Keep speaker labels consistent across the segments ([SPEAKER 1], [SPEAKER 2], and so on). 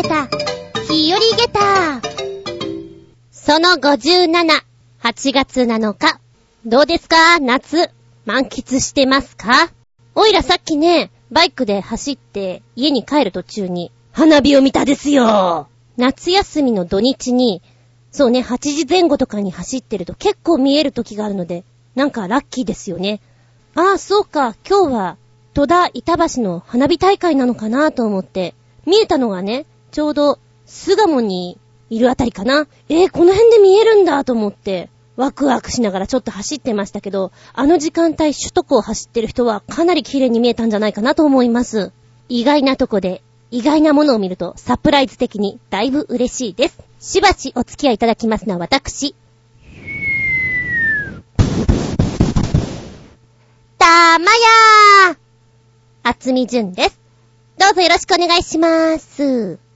[SPEAKER 1] げた、日和げた。その57、8月7日。どうですか？夏、満喫してますか？おいらさっきね、バイクで走って家に帰る途中に花火を見たですよ夏休みの土日に、そうね、8時前後とかに走ってると結構見える時があるので、なんかラッキーですよね。ああ、そうか、今日は戸田板橋の花火大会なのかなと思って、見えたのがね、ちょうど巣鴨にいるあたりかな。えー、この辺で見えるんだと思って、ワクワクしながらちょっと走ってましたけど、あの時間帯首都高を走ってる人はかなり綺麗に見えたんじゃないかなと思います。意外なとこで、意外なものを見るとサプライズ的にだいぶ嬉しいです。しばしお付き合いいただきますのは私。たまやーあつみじゅんです。どうぞよろしくお願いしまーす。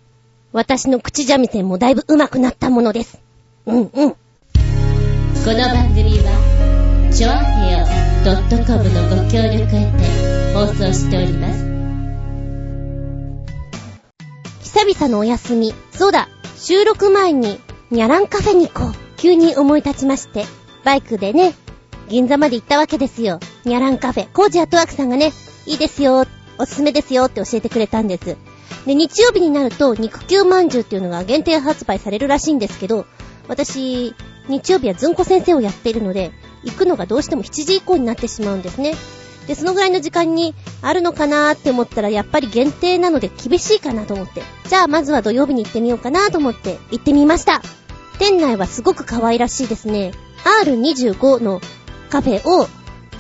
[SPEAKER 1] 私の口三味線もだいぶ上手くなったものです。うんうん。
[SPEAKER 2] この番組は、ちょあへよ .com のご協力へて放送しております。
[SPEAKER 1] 久々のお休み。そうだ、収録前に、ニャランカフェに行こう。急に思い立ちまして、バイクでね、銀座まで行ったわけですよ。ニャランカフェ。コージアットワークさんがね、いいですよ、おすすめですよって教えてくれたんです。で、日曜日になると、肉球まんじゅうっていうのが限定発売されるらしいんですけど、私、日曜日はずんこ先生をやっているので、行くのがどうしても7時以降になってしまうんですね。で、そのぐらいの時間にあるのかなーって思ったら、やっぱり限定なので厳しいかなと思って。じゃあ、まずは土曜日に行ってみようかなと思って行ってみました。店内はすごく可愛らしいですね。R25 のカフェを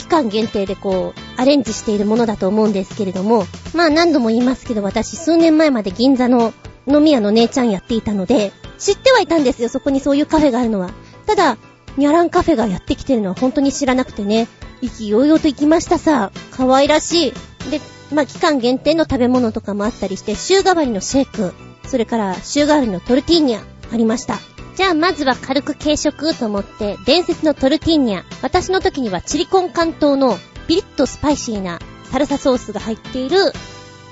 [SPEAKER 1] 期間限定でこう、アレンジしているものだと思うんですけれども、まあ何度も言いますけど、私数年前まで銀座の飲み屋の姉ちゃんやっていたので、知ってはいたんですよ、そこにそういうカフェがあるのは。ただ、ニャランカフェがやってきてるのは本当に知らなくてね、意気揚々と行きましたさ。可愛らしい。で、まあ、期間限定の食べ物とかもあったりして、週替わりのシェイク、それから週替わりのトルティーニャありました。じゃあまずは軽く軽食と思って、伝説のトルティーニャ。私の時にはチリコン関東のピリッとスパイシーなサルサソースが入っている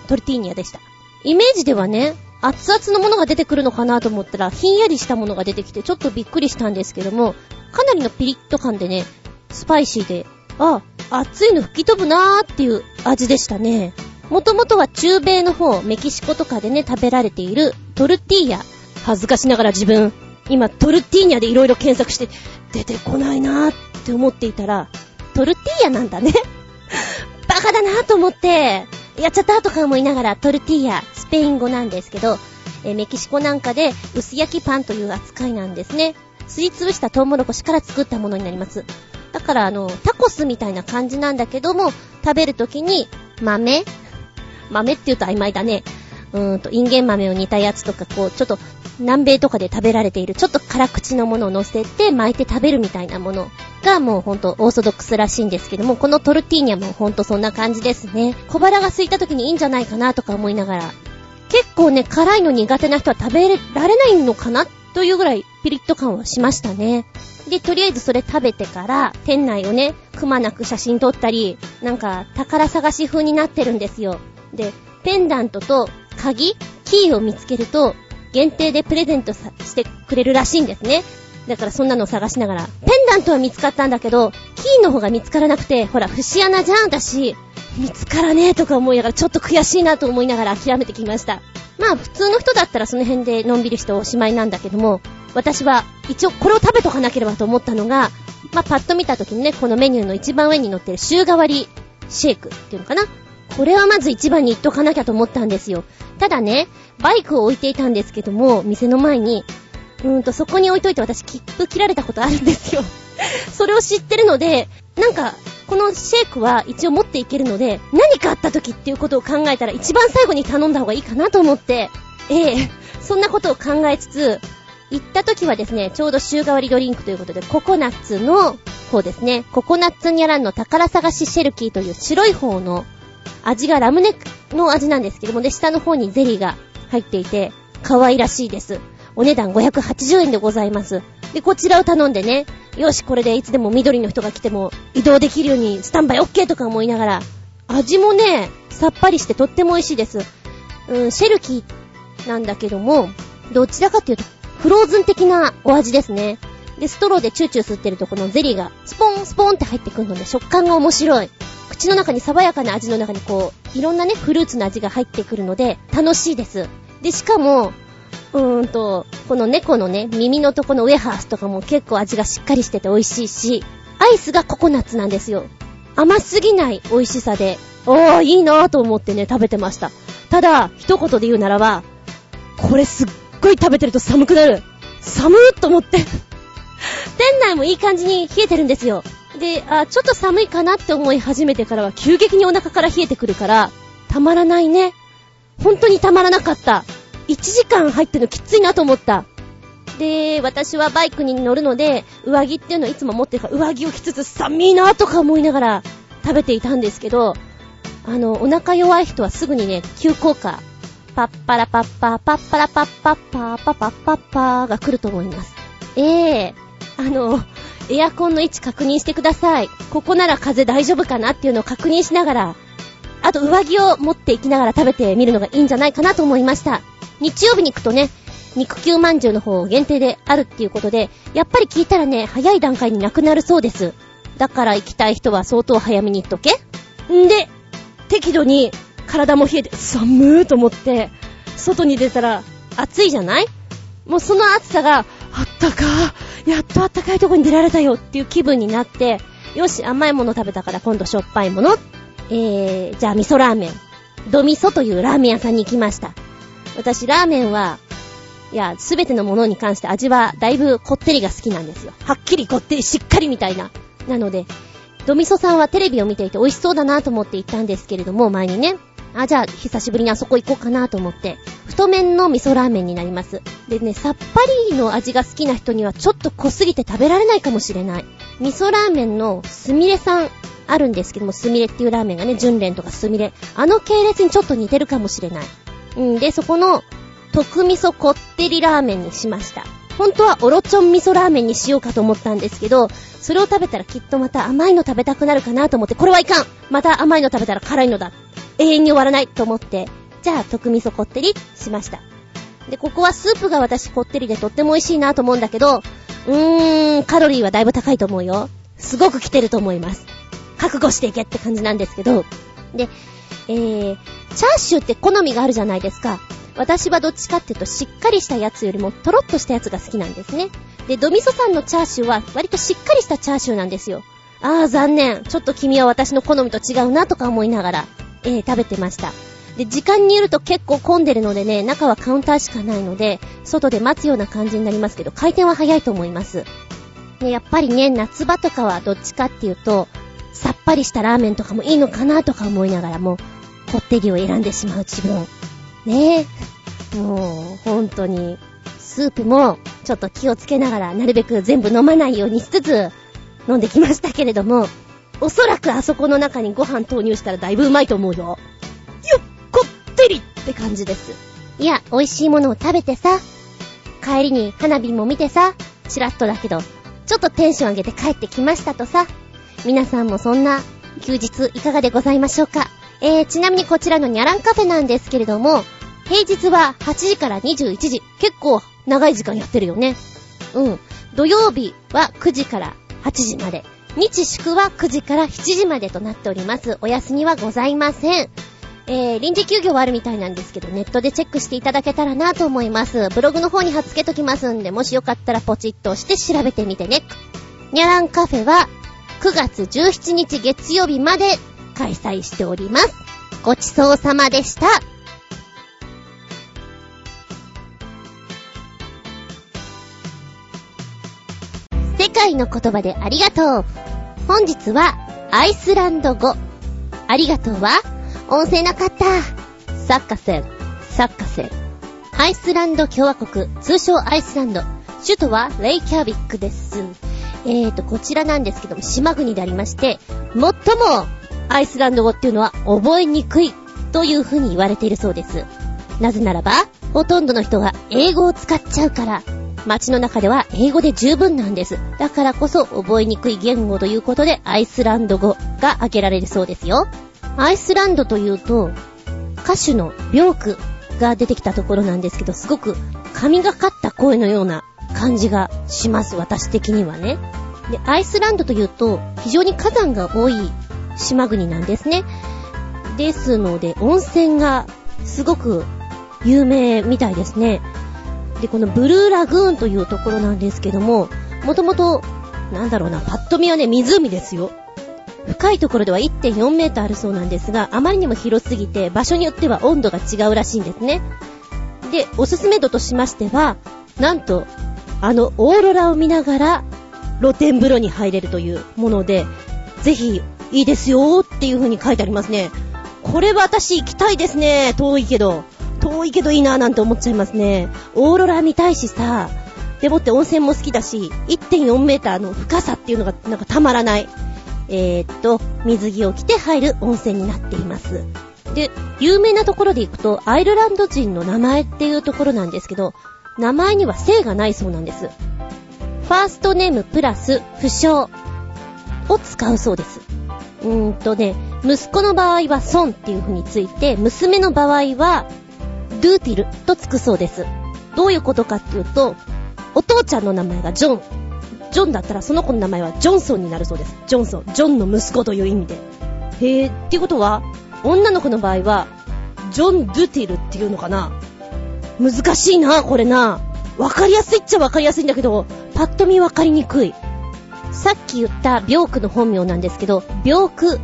[SPEAKER 1] トルティーニャでした。イメージではね、熱々のものが出てくるのかなと思ったら、ひんやりしたものが出てきて、ちょっとびっくりしたんですけども、かなりのピリッと感でね、スパイシーで、あ、熱いの吹き飛ぶなーっていう味でしたね。もともとは中米の方、メキシコとかでね、食べられているトルティーヤ。恥ずかしながら自分、今トルティーニャで色々検索して、出てこないなーって思っていたら、トルティーヤなんだね。バカだなーと思って、やっちゃったとか思いながらトルティーヤ、スペイン語なんですけど、えメキシコなんかで薄焼きパンという扱いなんですね。すりつぶしたトウモロコシから作ったものになります。だからあの、タコスみたいな感じなんだけども、食べるときに豆？豆って言うと曖昧だね。うーんと、インゲン豆を煮たやつとか、こう、ちょっと、南米とかで食べられている、ちょっと辛口のものを乗せて巻いて食べるみたいなものがもうほんとオーソドックスらしいんですけども、このトルティーニャもほんとそんな感じですね。小腹が空いた時にいいんじゃないかなとか思いながら、結構ね、辛いの苦手な人は食べられないのかなというぐらいピリッと感はしましたね。で、とりあえずそれ食べてから、店内をね、くまなく写真撮ったり、なんか宝探し風になってるんですよ。で、ペンダントと鍵キーを見つけると、限定でプレゼントしてくれるらしいんですね。だからそんなのを探しながら、ペンダントは見つかったんだけど、キーの方が見つからなくて、ほら、節穴じゃんだし、見つからねえとか思いながら、ちょっと悔しいなと思いながら諦めてきました。まあ、普通の人だったらその辺でのんびりしておしまいなんだけども、私は一応これを食べとかなければと思ったのが、まあ、パッと見た時にね、このメニューの一番上に載ってる週替わりシェイクっていうのかなこれはまず一番に言っとかなきゃと思ったんですよ。ただね、バイクを置いていたんですけども、店の前に、うーんと、そこに置いといて私切符切られたことあるんですよ。それを知ってるので、なんか、このシェイクは一応持っていけるので、何かあった時っていうことを考えたら一番最後に頼んだ方がいいかなと思って、ええそんなことを考えつつ、行った時はですね、ちょうど週替わりドリンクということで、ココナッツの方ですね、ココナッツニャランの宝探しシェルキーという白い方の味がラムネの味なんですけども、で、下の方にゼリーが入っていて、可愛らしいです。お値段580円でございます。で、こちらを頼んでね、よし、これでいつでも緑の人が来ても移動できるようにスタンバイ OK とか思いながら、味もね、さっぱりしてとっても美味しいです。うん、シェルキーなんだけども、どちらかっていうと、フローズン的なお味ですね。で、ストローでチューチュー吸ってるとこのゼリーがスポンスポンって入ってくるので食感が面白い。口の中に爽やかな味の中にこう、いろんなね、フルーツの味が入ってくるので楽しいです。で、しかも、うーんと、この猫のね、耳のとこのウェハースとかも結構味がしっかりしてて美味しいし、アイスがココナッツなんですよ。甘すぎない美味しさで、おー、いいなぁと思ってね、食べてました。ただ、一言で言うならば、これすっごい食べてると寒くなる。寒ーっと思って 店内もいい感じに冷えてるんですよ。で、あ、ちょっと寒いかなって思い始めてからは急激にお腹から冷えてくるから、たまらないね。本当にたまらなかった。1時間入ってるのきついなと思った。で、私はバイクに乗るので、上着っていうのをいつも持ってるから、上着を着つつ寒いなとか思いながら食べていたんですけど、あの、お腹弱い人はすぐにね、急降下、パッパラパッパー、パッパラパッパッパー、パパッパッパーが来ると思います。ええー、あの、エアコンの位置確認してください。ここなら風大丈夫かなっていうのを確認しながら、あと上着を持っていきながら食べてみるのがいいんじゃないかなと思いました。日曜日に行くとね、肉球まんじゅうの方限定であるっていうことで、やっぱり聞いたらね、早い段階になくなるそうです。だから行きたい人は相当早めに行っとけ。んで、適度に体も冷えて、寒ーと思って、外に出たら暑いじゃない？もうその暑さが、あったかーやっとあったかいとこに出られたよっていう気分になって、よし、甘いもの食べたから今度しょっぱいもの。えー、じゃあ味噌ラーメン。ド味噌というラーメン屋さんに行きました。私、ラーメンは、いや、すべてのものに関して味はだいぶこってりが好きなんですよ。はっきりこってりしっかりみたいな。なので、ドミソさんはテレビを見ていて美味しそうだなと思って行ったんですけれども、前にね、あ、じゃあ、久しぶりにあそこ行こうかなと思って、太麺の味噌ラーメンになります。でね、さっぱりの味が好きな人にはちょっと濃すぎて食べられないかもしれない。味噌ラーメンのすみれさんあるんですけども、すみれっていうラーメンがね、純連とかすみれ。あの系列にちょっと似てるかもしれない。うんで、そこの、特味噌こってりラーメンにしました。本当はオロチョン味噌ラーメンにしようかと思ったんですけど、それを食べたらきっとまた甘いの食べたくなるかなと思って、これはいかんまた甘いの食べたら辛いのだ永遠に終わらないと思って、じゃあ、特味噌こってりしました。で、ここはスープが私こってりでとっても美味しいなと思うんだけど、うーん、カロリーはだいぶ高いと思うよ。すごく来てると思います。覚悟していけって感じなんですけど。で、えー、チャーシューって好みがあるじゃないですか。私はどっちかっていうとしっかりしたやつよりもトロッとしたやつが好きなんですね。で、ドミソさんのチャーシューは割としっかりしたチャーシューなんですよ。あー残念。ちょっと君は私の好みと違うなとか思いながら。えー、食べてました。で、時間によると結構混んでるのでね、中はカウンターしかないので、外で待つような感じになりますけど、回転は早いと思います。ね、やっぱりね、夏場とかはどっちかっていうと、さっぱりしたラーメンとかもいいのかなとか思いながらも、こってりを選んでしまう自分。ねえ。もう、本当に、スープも、ちょっと気をつけながら、なるべく全部飲まないようにしつつ、飲んできましたけれども、おそらくあそこの中にご飯投入したらだいぶうまいと思うよ。よっこってりって感じです。いや、美味しいものを食べてさ、帰りに花火も見てさ、チラッとだけど、ちょっとテンション上げて帰ってきましたとさ、皆さんもそんな休日いかがでございましょうかえー、ちなみにこちらのニャランカフェなんですけれども、平日は8時から21時。結構長い時間やってるよね。うん。土曜日は9時から8時まで。日祝は9時から7時までとなっております。お休みはございません。えー、臨時休業はあるみたいなんですけど、ネットでチェックしていただけたらなと思います。ブログの方に貼っ付けときますんで、もしよかったらポチッとして調べてみてね。ニャランカフェは9月17日月曜日まで開催しております。ごちそうさまでした。世界の言葉でありがとう。本日はアイスランド語。ありがとうは音声なかった。サッカセル、サッカセル。アイスランド共和国、通称アイスランド。首都はレイキャービックです。えーと、こちらなんですけども、島国でありまして、最もアイスランド語っていうのは覚えにくいという風に言われているそうです。なぜならば、ほとんどの人が英語を使っちゃうから、街の中では英語で十分なんです。だからこそ覚えにくい言語ということでアイスランド語が挙げられるそうですよ。アイスランドというと、歌手のビョークが出てきたところなんですけど、すごく神がかった声のような感じがします、私的にはね。で、アイスランドというと、非常に火山が多い島国なんですね。ですので、温泉がすごく有名みたいですね。で、このブルーラグーンというところなんですけども、もともと、なんだろうな、パッと見はね、湖ですよ。深いところでは1.4メートルあるそうなんですが、あまりにも広すぎて、場所によっては温度が違うらしいんですね。で、おすすめ度としましては、なんと、あの、オーロラを見ながら、露天風呂に入れるというもので、ぜひ、いいですよっていう風に書いてありますね。これは私行きたいですね。遠いけど。遠いけどいいなぁなんて思っちゃいますね。オーロラ見たいしさ、でもって温泉も好きだし、1.4メーターの深さっていうのがなんかたまらない。えー、っと、水着を着て入る温泉になっています。で、有名なところで行くと、アイルランド人の名前っていうところなんですけど、名前には姓がないそうなんです。ファーストネームプラス不詳を使うそうです。うーんとね、息子の場合はソンっていう風について、娘の場合はドゥーティルとつくそうです。どういうことかっていうと、お父ちゃんの名前がジョン。ジョンだったらその子の名前はジョンソンになるそうです。ジョンソン。ジョンの息子という意味で。へー、っていうことは、女の子の場合は、ジョン・ドゥティルっていうのかな？難しいな、これな。わかりやすいっちゃわかりやすいんだけど、パッと見わかりにくい。さっき言ったビョークの本名なんですけど、ビョーク・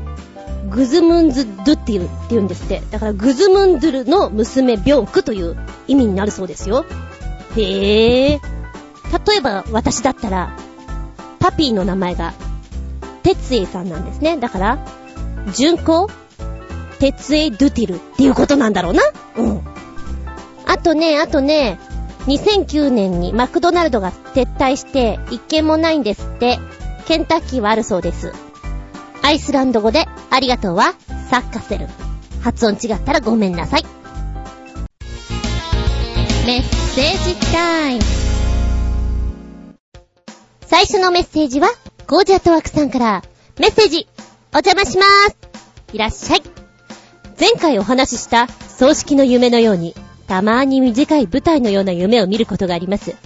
[SPEAKER 1] グズムンズ・ドゥティルって言うんですって。だからグズムンドゥルの娘ビョークという意味になるそうですよ。へえ。例えば私だったら、パピーの名前が、哲エさんなんですね。だから、純子哲エドゥティルっていうことなんだろうな。うん。あとね、あとね、2009年にマクドナルドが撤退して一件もないんですって。ケンタッキーはあるそうです。アイスランド語でありがとうはサッカセル。発音違ったらごめんなさい。
[SPEAKER 2] メッセージタイム。
[SPEAKER 1] 最初のメッセージは、ゴージャットワークさんから、メッセージ、お邪魔しまーす。いらっしゃい。前回お話しした葬式の夢のように、たまーに短い舞台のような夢を見ることがあります。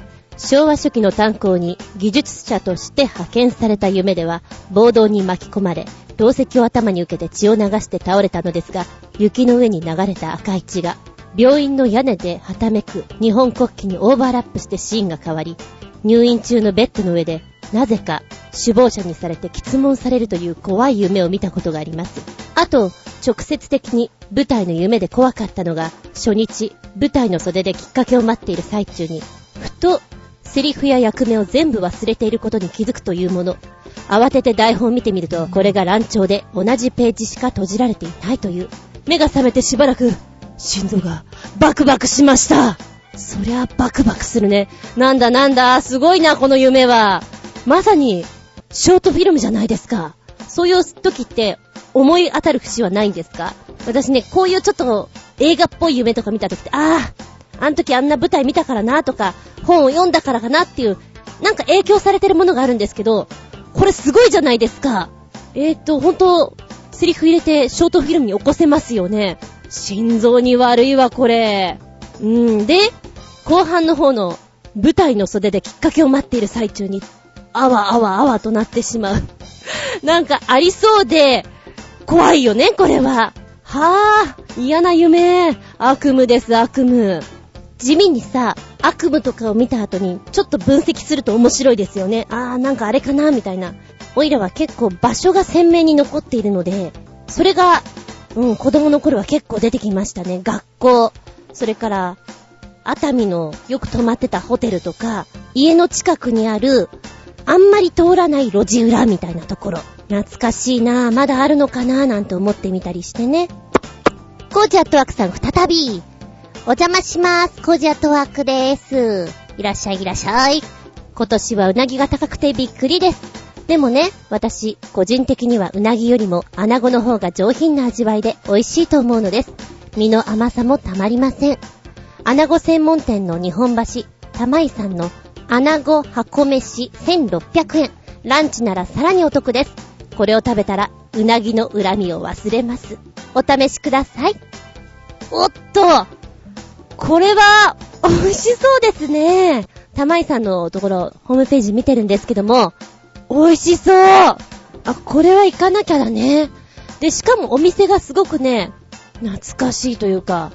[SPEAKER 1] 昭和初期の炭鉱に技術者として派遣された夢では、暴動に巻き込まれ、銅石を頭に受けて血を流して倒れたのですが、雪の上に流れた赤い血が、病院の屋根ではためく日本国旗にオーバーラップしてシーンが変わり、入院中のベッドの上で、なぜか死亡者にされて質問されるという怖い夢を見たことがあります。あと、直接的に舞台の夢で怖かったのが、初日、舞台の袖できっかけを待っている最中に、ふと、セリフや役目を全部忘れていることに気づくというもの。慌てて台本を見てみると、これが乱調で同じページしか閉じられていないという。目が覚めてしばらく、心臓がバクバクしました。そりゃバクバクするね。なんだなんだ、すごいな、この夢は。まさに、ショートフィルムじゃないですか。そういう時って、思い当たる節はないんですか？私ね、こういうちょっと映画っぽい夢とか見た時って、ああ、あの時あんな舞台見たからなとか、本を読んだからかなっていう、なんか影響されてるものがあるんですけど、これすごいじゃないですか。えーと、ほんと、セリフ入れてショートフィルムに起こせますよね。心臓に悪いわ、これ。うんで、後半の方の舞台の袖できっかけを待っている最中に、あわあわあわとなってしまう。なんかありそうで、怖いよね、これは。はぁ、嫌な夢。悪夢です、悪夢。地味にさ、悪夢とかを見た後に、ちょっと分析すると面白いですよね。あー、なんかあれかな、みたいな。おいらは結構場所が鮮明に残っているので、それが、うん、子供の頃は結構出てきましたね。学校、それから、熱海のよく泊まってたホテルとか、家の近くにある、あんまり通らない路地裏みたいなところ。懐かしいなぁ、まだあるのかなぁなんて思ってみたりしてね。コージアットワークさん再び。お邪魔します。コージアトワークでーす。いらっしゃいいらっしゃい。今年はうなぎが高くてびっくりです。でもね、私、個人的にはうなぎよりも穴子の方が上品な味わいで美味しいと思うのです。身の甘さもたまりません。穴子専門店の日本橋、玉井さんの穴子箱飯1600円。ランチならさらにお得です。これを食べたら、うなぎの恨みを忘れます。お試しください。おっとこれは、美味しそうですね。玉井さんのところ、ホームページ見てるんですけども、美味しそうあ、これは行かなきゃだね。で、しかもお店がすごくね、懐かしいというか、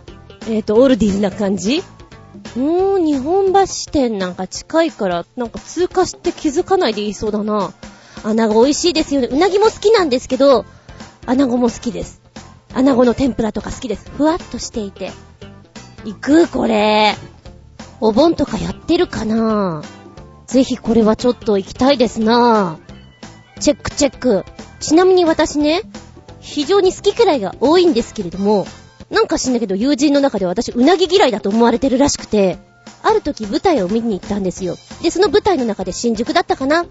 [SPEAKER 1] えっ、ー、と、オールディーズな感じうーん、日本橋店なんか近いから、なんか通過して気づかないでいいそうだな。穴子美味しいですよね。うなぎも好きなんですけど、穴子も好きです。穴子の天ぷらとか好きです。ふわっとしていて。行くこれ。お盆とかやってるかなぜひこれはちょっと行きたいですなチェックチェック。ちなみに私ね、非常に好き嫌いが多いんですけれども、なんか知んだけど友人の中で私うなぎ嫌いだと思われてるらしくて、ある時舞台を見に行ったんですよ。で、その舞台の中で新宿だったかな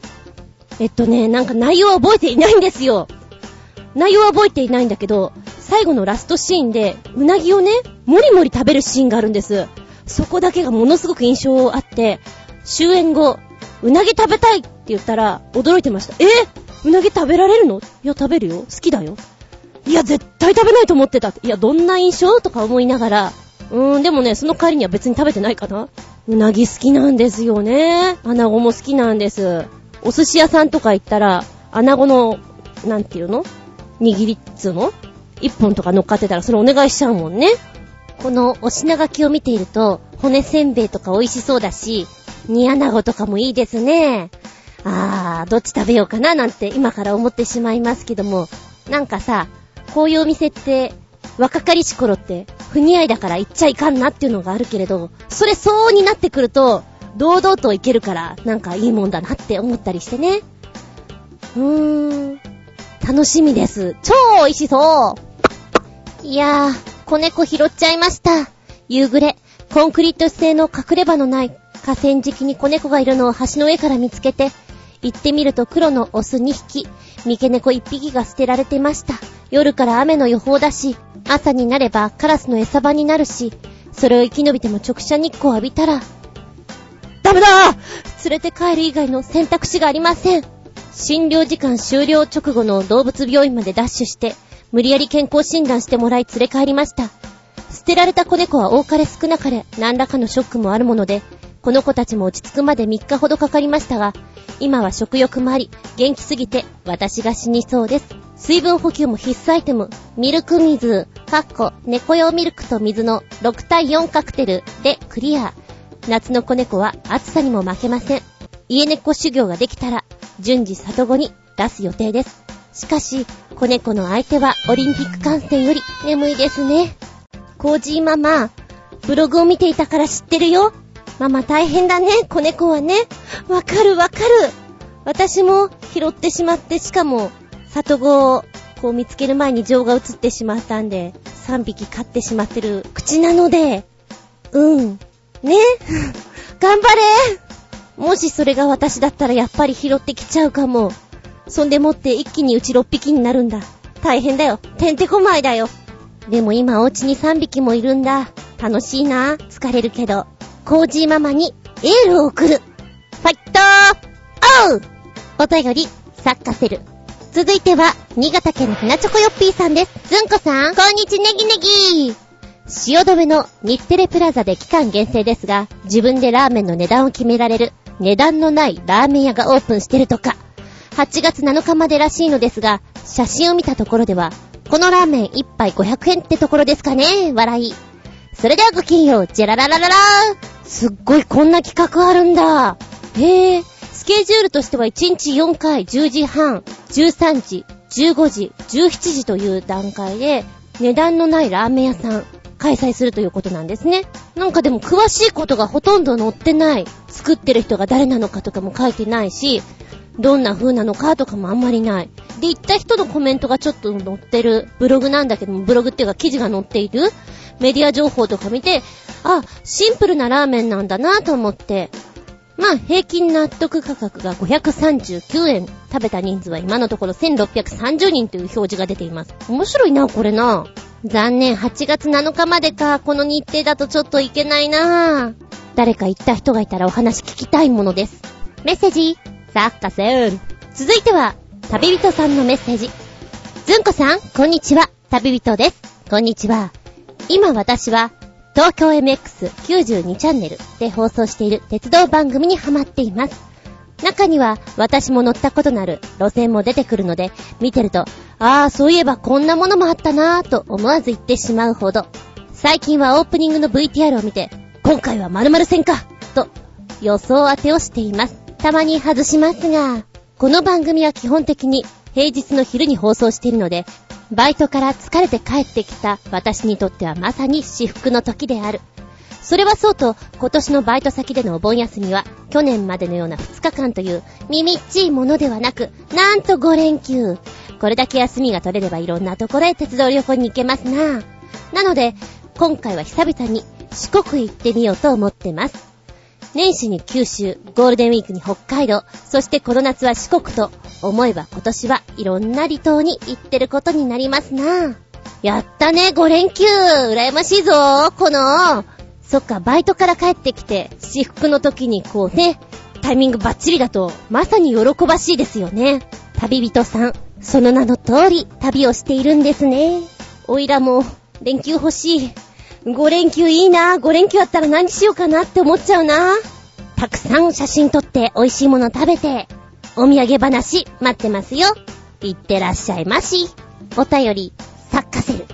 [SPEAKER 1] えっとね、なんか内容は覚えていないんですよ。内容は覚えていないんだけど、最後のラストシーンで、うなぎをね、もりもり食べるシーンがあるんです。そこだけがものすごく印象あって、終演後、うなぎ食べたいって言ったら、驚いてました。え？うなぎ食べられるの？いや、食べるよ。好きだよ。いや、絶対食べないと思ってた。いや、どんな印象？とか思いながら、うーん、でもね、その帰りには別に食べてないかな。うなぎ好きなんですよね。穴子も好きなんです。お寿司屋さんとか行ったら、穴子の、なんていうの？握りっつうの？一本とか乗っかってたらそれお願いしちゃうもんね。このお品書きを見ていると、骨せんべいとか美味しそうだし、煮穴子とかもいいですね。あー、どっち食べようかななんて今から思ってしまいますけども、なんかさ、こういうお店って、若かりし頃って、不似合いだから行っちゃいかんなっていうのがあるけれど、それ相応になってくると、堂々と行けるから、なんかいいもんだなって思ったりしてね。うーん。楽しみです。超美味しそういやー、子猫拾っちゃいました。夕暮れ、コンクリート製の隠れ場のない河川敷に子猫がいるのを橋の上から見つけて、行ってみると黒のオス2匹、三毛猫1匹が捨てられてました。夜から雨の予報だし、朝になればカラスの餌場になるし、それを生き延びても直射日光浴びたら、ダメだ連れて帰る以外の選択肢がありません。診療時間終了直後の動物病院までダッシュして、無理やり健康診断してもらい連れ帰りました。捨てられた子猫は多かれ少なかれ何らかのショックもあるもので、この子たちも落ち着くまで3日ほどかかりましたが、今は食欲もあり、元気すぎて私が死にそうです。水分補給も必須アイテム、ミルク水、かっこ、猫用ミルクと水の6対4カクテルでクリア。夏の子猫は暑さにも負けません。家猫修行ができたら、順次里子に出す予定です。しかし、子猫の相手はオリンピック観戦より眠いですね。コージーママ、ブログを見ていたから知ってるよ。ママ大変だね、子猫はね。わかるわかる。私も拾ってしまって、しかも、里子をこう見つける前に情が移ってしまったんで、3匹飼ってしまってる口なので、うん。ね頑張れもしそれが私だったらやっぱり拾ってきちゃうかも。そんでもって一気にうち6匹になるんだ。大変だよ。てんてこまいだよ。でも今お家に3匹もいるんだ。楽しいな。疲れるけど。コージーママにエールを送る。ファイトーおうお便り、サッカセル。続いては、新潟県のひなチョコヨッピーさんです。ずんこさん、こんにちネギネギ汐留の日テレプラザで期間限定ですが、自分でラーメンの値段を決められる、値段のないラーメン屋がオープンしてるとか。8月7日までらしいのですが、写真を見たところでは、このラーメン1杯500円ってところですかね笑い。それではごきんよう、ジェラララララーすっごいこんな企画あるんだ。へえ、スケジュールとしては1日4回、10時半、13時、15時、17時という段階で、値段のないラーメン屋さん、開催するということなんですね。なんかでも詳しいことがほとんど載ってない。作ってる人が誰なのかとかも書いてないし、どんな風なのかとかもあんまりない。で、行った人のコメントがちょっと載ってるブログなんだけども、ブログっていうか記事が載っているメディア情報とか見て、あ、シンプルなラーメンなんだなと思って、まあ、平均納得価格が539円。食べた人数は今のところ1630人という表示が出ています。面白いな、これな。残念、8月7日までか。この日程だとちょっといけないな。誰か行った人がいたらお話聞きたいものです。メッセージ、サッカセール。続いては、旅人さんのメッセージ。ずんこさん、こんにちは。旅人です。こんにちは。今私は、東京 MX92 チャンネルで放送している鉄道番組にハマっています。中には私も乗ったことのある路線も出てくるので、見てると、ああ、そういえばこんなものもあったなぁと思わず言ってしまうほど。最近はオープニングの VTR を見て、今回は〇〇戦かと予想当てをしています。たまに外しますが、この番組は基本的に平日の昼に放送しているので、バイトから疲れて帰ってきた私にとってはまさに至福の時である。それはそうと、今年のバイト先でのお盆休みは、去年までのような2日間という、耳っちいものではなく、なんと5連休。これだけ休みが取れればいろんなところへ鉄道旅行に行けますな。なので、今回は久々に四国行ってみようと思ってます。年始に九州、ゴールデンウィークに北海道、そしてこの夏は四国と、思えば今年はいろんな離島に行ってることになりますな。やったね、5連休羨ましいぞこのそっか、バイトから帰ってきて、私服の時にこうね、タイミングバッチリだと、まさに喜ばしいですよね。旅人さん、その名の通り、旅をしているんですね。おいらも、連休欲しい。5連休いいな。5連休あったら何しようかなって思っちゃうな。たくさん写真撮って美味しいもの食べて、お土産話待ってますよ。いってらっしゃいまし。お便り、サッカセル。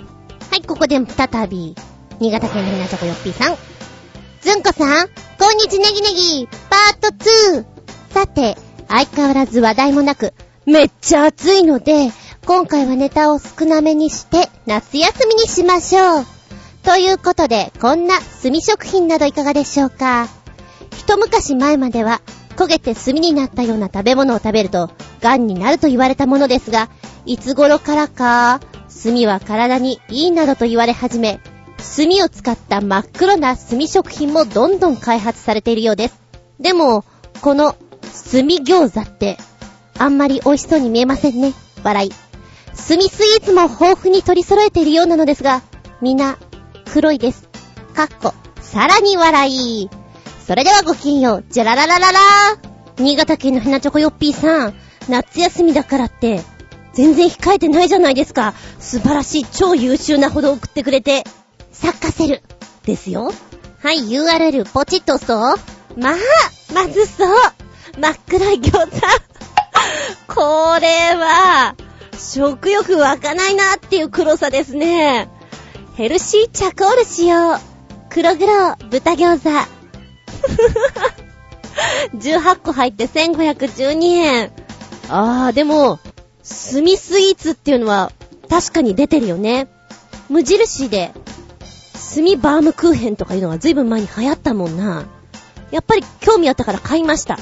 [SPEAKER 1] はい、ここで再び、新潟県のひなちょこよっぴーさん。ずんこさん、こんにちネギネギ、パート 2! さて、相変わらず話題もなく、めっちゃ暑いので、今回はネタを少なめにして、夏休みにしましょう。ということで、こんな炭食品などいかがでしょうか？一昔前までは、焦げて炭になったような食べ物を食べると、癌になると言われたものですが、いつ頃からか、炭は体にいいなどと言われ始め、炭を使った真っ黒な炭食品もどんどん開発されているようです。でも、この炭餃子って、あんまり美味しそうに見えませんね。笑い。炭スイーツも豊富に取り揃えているようなのですが、みんな、黒いです。かっこ、さらに笑い。それではごきげんよう、じゃららららら新潟県のひなチョコヨッピーさん、夏休みだからって、全然控えてないじゃないですか。素晴らしい、超優秀なほど送ってくれて。サッカセル。ですよ。はい、URL ポチッと押すと、まあ、まずそう。真っ暗い餃子。これは、食欲湧かないなっていう黒さですね。ヘルシーチャコール使用。黒黒豚餃子。18個入って1512円。あー、でも、炭スイーツっていうのは確かに出てるよね。無印で炭バームクーヘンとかいうのが随分前に流行ったもんな。やっぱり興味あったから買いました。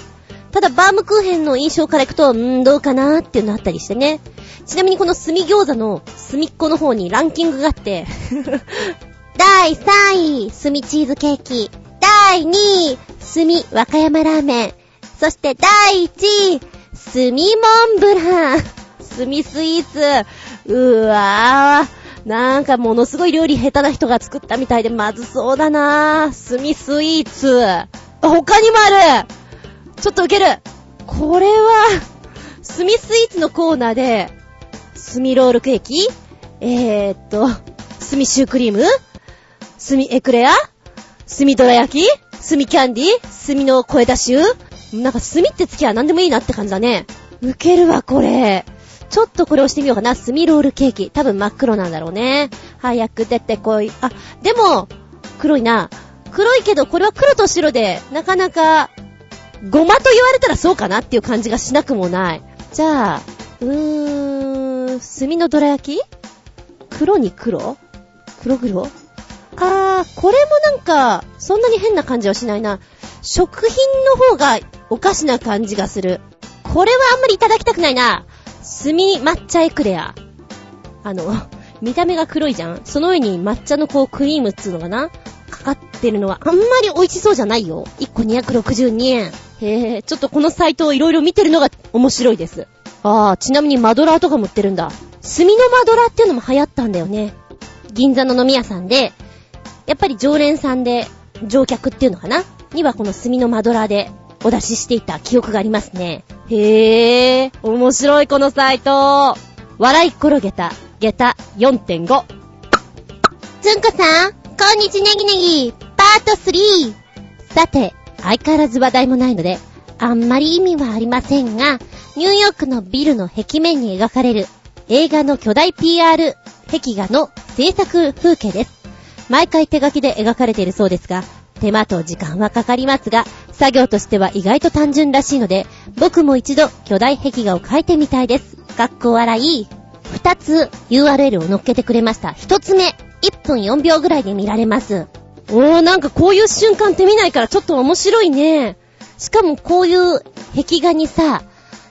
[SPEAKER 1] ただバームクーヘンの印象からいくと、んーどうかなーっていうのあったりしてね。ちなみにこの炭餃子の隅っこの方にランキングがあって 第3位、炭チーズケーキ。第2位、炭和歌山ラーメン。そして第1位、炭モンブラン。炭スイーツ。うわぁ。なんかものすごい料理下手な人が作ったみたいでまずそうだなぁ。炭スイーツ。他にもあるちょっとウケるこれは、炭スイーツのコーナーで、炭ロールケーキ？えー、っと、炭シュークリーム？炭エクレア？炭ドラ焼き？炭キャンディ炭の声出しゅなんか炭ってつきゃ何でもいいなって感じだね。ウケるわ、これ。ちょっとこれ押してみようかな。炭ロールケーキ。多分真っ黒なんだろうね。早く出てこい。あ、でも、黒いな。黒いけど、これは黒と白で、なかなか、ごまと言われたらそうかなっていう感じがしなくもない。じゃあ、うーん、炭のどら焼き？黒に黒？黒黒？あー、これもなんか、そんなに変な感じはしないな。食品の方がおかしな感じがする。これはあんまりいただきたくないな。炭抹茶エクレア。あの、見た目が黒いじゃんその上に抹茶のこうクリームっつうのかな？かかってるのはあんまり美味しそうじゃないよ。1個262円。へえ、ちょっとこのサイトをいろいろ見てるのが面白いです。ああ、ちなみにマドラーとかも売ってるんだ。炭のマドラーっていうのも流行ったんだよね。銀座の飲み屋さんで、やっぱり常連さんで、乗客っていうのかな？にはこの炭のマドラーでお出ししていた記憶がありますね。へえ、面白いこのサイト。笑い転げた、下駄4.5。
[SPEAKER 2] つんこさん、
[SPEAKER 1] こんにちネギネギ、パート 3! さて、相変わらず話題もないので、あんまり意味はありませんが、ニューヨークのビルの壁面に描かれる映画の巨大 PR 壁画の制作風景です。毎回手書きで描かれているそうですが、手間と時間はかかりますが、作業としては意外と単純らしいので、僕も一度巨大壁画を描いてみたいです。かっこ笑い。二つ URL を載っけてくれました。一つ目、1分4秒ぐらいで見られます。おー、なんかこういう瞬間って見ないからちょっと面白いね。しかもこういう壁画にさ、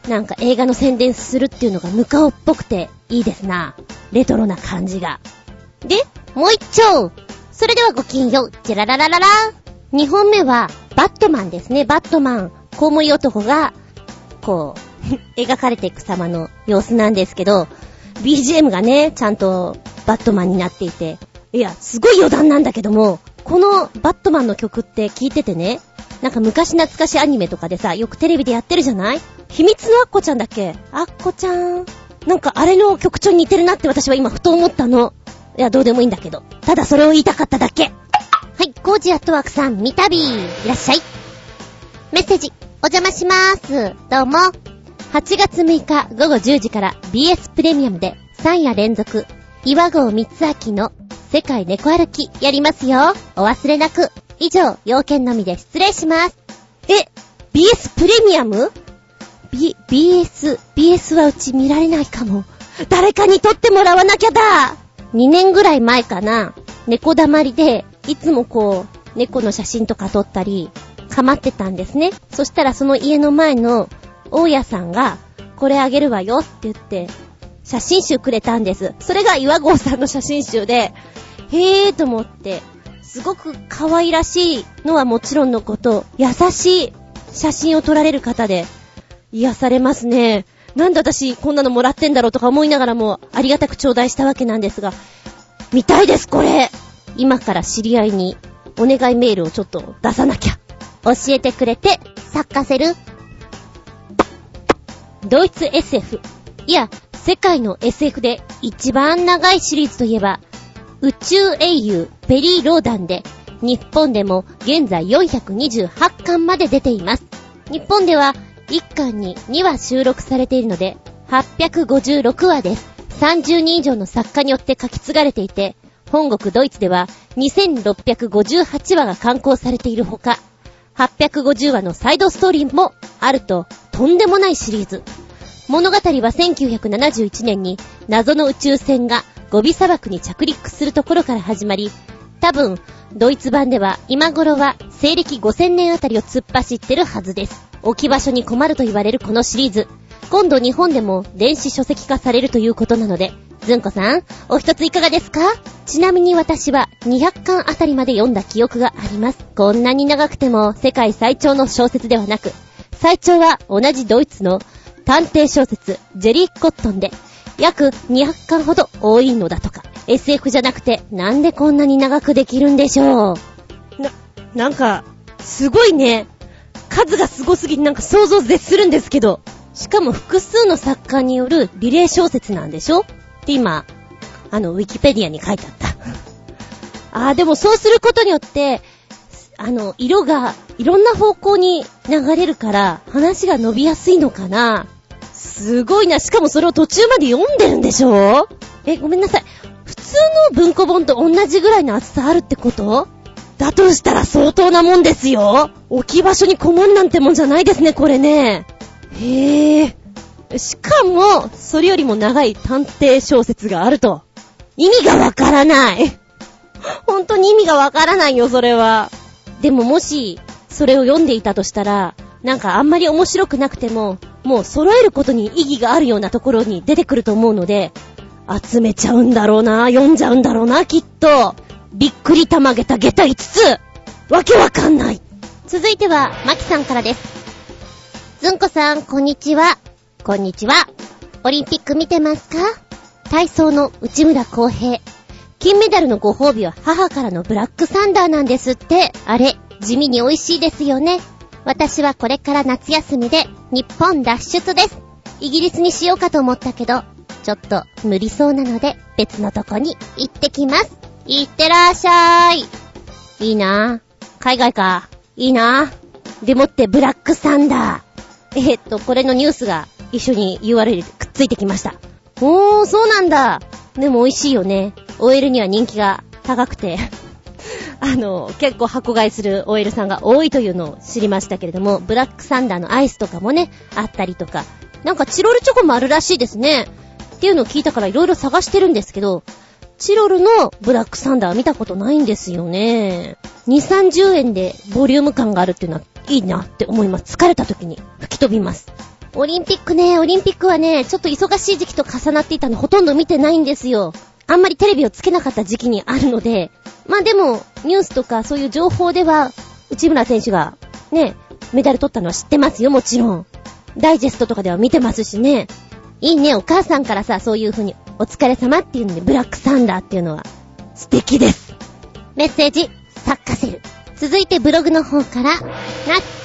[SPEAKER 1] なんか映画の宣伝するっていうのが向顔っぽくていいですな。レトロな感じが。で、もう一丁それではごきげんよう。ジェラララララ二本目は、バットマンですね。バットマン。コウモリ男が、こう、描かれていく様の様子なんですけど、BGM がね、ちゃんとバットマンになっていて、いや、すごい余談なんだけども、このバットマンの曲って聞いててね、なんか昔懐かしアニメとかでさ、よくテレビでやってるじゃない？秘密のアッコちゃんだっけ？アッコちゃん。なんかあれの曲調に似てるなって私は今ふと思ったの。いや、どうでもいいんだけど。ただそれを言いたかっただけ。はい、コージアットワークさん、見たび。いらっしゃい。メッセージ、お邪魔しまーす。どうも。8月6日午後10時から BS プレミアムで3夜連続、岩合三明の世界猫歩きやりますよ。お忘れなく。以上、要件のみで失礼します。え、BS プレミアム ?B、BS、BS はうち見られないかも。誰かに撮ってもらわなきゃだ !2 年ぐらい前かな。猫だまりで、いつもこう、猫の写真とか撮ったり、構ってたんですね。そしたらその家の前の大家さんが、これあげるわよって言って、写真集くれたんです。それが岩合さんの写真集で、へーと思って、すごく可愛らしいのはもちろんのこと、優しい写真を撮られる方で、癒されますね。なんで私こんなのもらってんだろうとか思いながらも、ありがたく頂戴したわけなんですが、見たいです、これ今から知り合いに、お願いメールをちょっと出さなきゃ。教えてくれて、作家せるドイツ SF。いや、世界の SF で一番長いシリーズといえば、宇宙英雄ペリー・ローダンで、日本でも現在428巻まで出ています。日本では1巻に2話収録されているので、856話です。30人以上の作家によって書き継がれていて、本国ドイツでは2658話が刊行されているほか、850話のサイドストーリーもあると、とんでもないシリーズ。物語は1971年に謎の宇宙船がゴビ砂漠に着陸するところから始まり、多分、ドイツ版では今頃は西暦5000年あたりを突っ走ってるはずです。置き場所に困ると言われるこのシリーズ。今度日本でも電子書籍化されるということなので、ずんこさん、お一ついかがですか？ちなみに私は200巻あたりまで読んだ記憶があります。こんなに長くても世界最長の小説ではなく、最長は同じドイツの探偵小説、ジェリー・コットンで、約200巻ほど多いのだとか。SF じゃなくて、なんでこんなに長くできるんでしょう？な、なんか、すごいね。数がすごすぎてなんか想像絶するんですけど。しかも複数の作家によるリレー小説なんでしょ？って今、あの、ウィキペディアに書いてあった。あー、でもそうすることによって、あの、色がいろんな方向に流れるから、話が伸びやすいのかな？すごいな。しかもそれを途中まで読んでるんでしょ？え、ごめんなさい。普通の文庫本と同じぐらいの厚さあるってこと？だとしたら相当なもんですよ。置き場所にこもるなんてもんじゃないですね、これね。へえ。しかも、それよりも長い探偵小説があると。意味がわからない。本当に意味がわからないよ、それは。でももし、それを読んでいたとしたら、なんかあんまり面白くなくても、もう揃えることに意義があるようなところに出てくると思うので、集めちゃうんだろうな、読んじゃうんだろうな、きっと。びっくりたまげた下駄5つわけわかんない続いては、マキさんからです。ずんこさん、こんにちは。こんにちは。オリンピック見てますか？体操の内村航平。金メダルのご褒美は母からのブラックサンダーなんですって。あれ、地味に美味しいですよね。私はこれから夏休みで日本脱出です。イギリスにしようかと思ったけど、ちょっと無理そうなので別のとこに行ってきます。いってらっしゃい。いいな海外か。いいなでもってブラックサンダー。え、っと、これのニュースが一緒に URL くっついてきました。おー、そうなんだ。でも美味しいよね。OL には人気が高くて あの、結構箱買いする OL さんが多いというのを知りましたけれども、ブラックサンダーのアイスとかもね、あったりとか、なんかチロルチョコもあるらしいですね。っていうのを聞いたから色々探してるんですけど、チロルのブラックサンダー見たことないんですよね。2、30円でボリューム感があるっていうのはいいなって思います。疲れた時に吹き飛びます。オリンピックね、オリンピックはね、ちょっと忙しい時期と重なっていたのほとんど見てないんですよ。あんまりテレビをつけなかった時期にあるので、まあでも、ニュースとかそういう情報では、内村選手が、ね、メダル取ったのは知ってますよ、もちろん。ダイジェストとかでは見てますしね。いいね、お母さんからさ、そういう風に、お疲れ様っていうので、ブラックサンダーっていうのは、素敵です。メッセージ、サッカセル。続いてブログの方から、なっ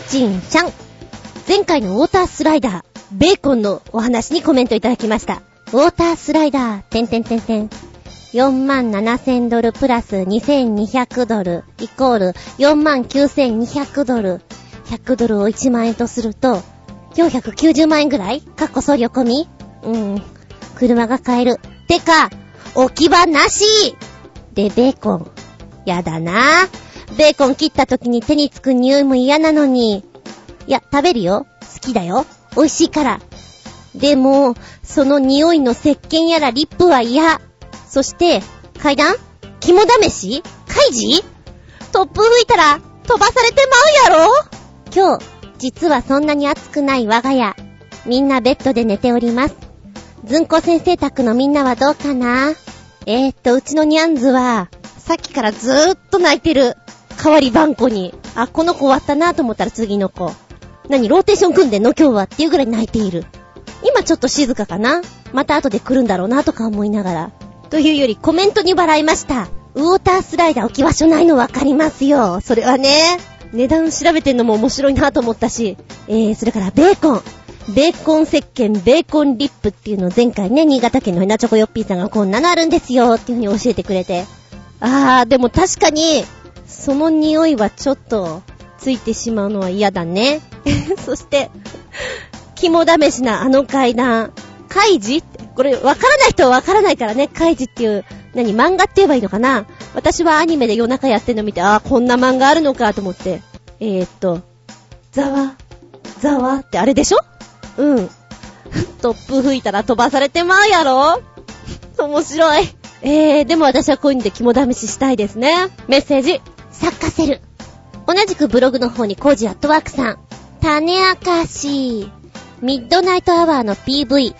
[SPEAKER 1] ちんちゃん。前回のウォータースライダー、ベーコンのお話にコメントいただきました。ウォータースライダー、てんてんてんてん。4万7000ドルプラス2200ドルイコール4万9200ドル。100ドルを1万円とすると、490万円ぐらい？かっこ送料込み？うん。車が買える。てか、置き場なしで、ベーコン。やだなベーコン切った時に手につく匂いも嫌なのに。いや、食べるよ。好きだよ。美味しいから。でも、その匂いの石鹸やらリップは嫌。そして、階段？肝試し？カイジ？突風吹いたら飛ばされてまうやろ？今日、実はそんなに暑くない我が家。みんなベッドで寝ております。ずんこ先生宅のみんなはどうかな？えー、っと、うちのニャンズは、さっきからずーっと泣いてる。代わり番号に。あ、この子終わったなと思ったら次の子。何、ローテーション組んでんの？今日はっていうぐらい泣いている。今ちょっと静かかな？また後で来るんだろうなとか思いながら。というよりコメントに笑いました。ウォータースライダー置き場所ないのわかりますよ。それはね、値段調べてんのも面白いなと思ったし。えー、それからベーコン。ベーコン石鹸、ベーコンリップっていうのを前回ね、新潟県のヘナチョコヨッピーさんがこんなのあるんですよっていう風に教えてくれて。あー、でも確かに、その匂いはちょっと、ついてしまうのは嫌だね。そして、肝試しなあの階段。カイジ、これ、わからない人はわからないからね、カイジっていう、何、漫画って言えばいいのかな？私はアニメで夜中やってんの見て、あー、こんな漫画あるのかと思って。えー、っと、ざわ、ざわってあれでしょ？うん。突風吹いたら飛ばされてまうやろ？面白い。えー、でも私はこういうので肝試ししたいですね。メッセージ、サッカセル。同じくブログの方にコージアットワークさん。種明かし。ミッドナイトアワーの PV。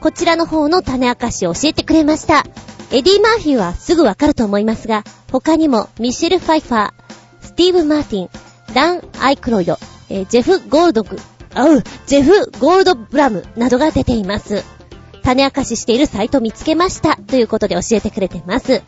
[SPEAKER 1] こちらの方の種明かしを教えてくれました。エディ・マーフィーはすぐわかると思いますが、他にもミシェル・ファイファー、スティーブ・マーティン、ダン・アイクロイド、えー、ジェフ・ゴールドグ、あう、ジェフ・ゴールドブラムなどが出ています。種明かししているサイト見つけました。ということで教えてくれてます。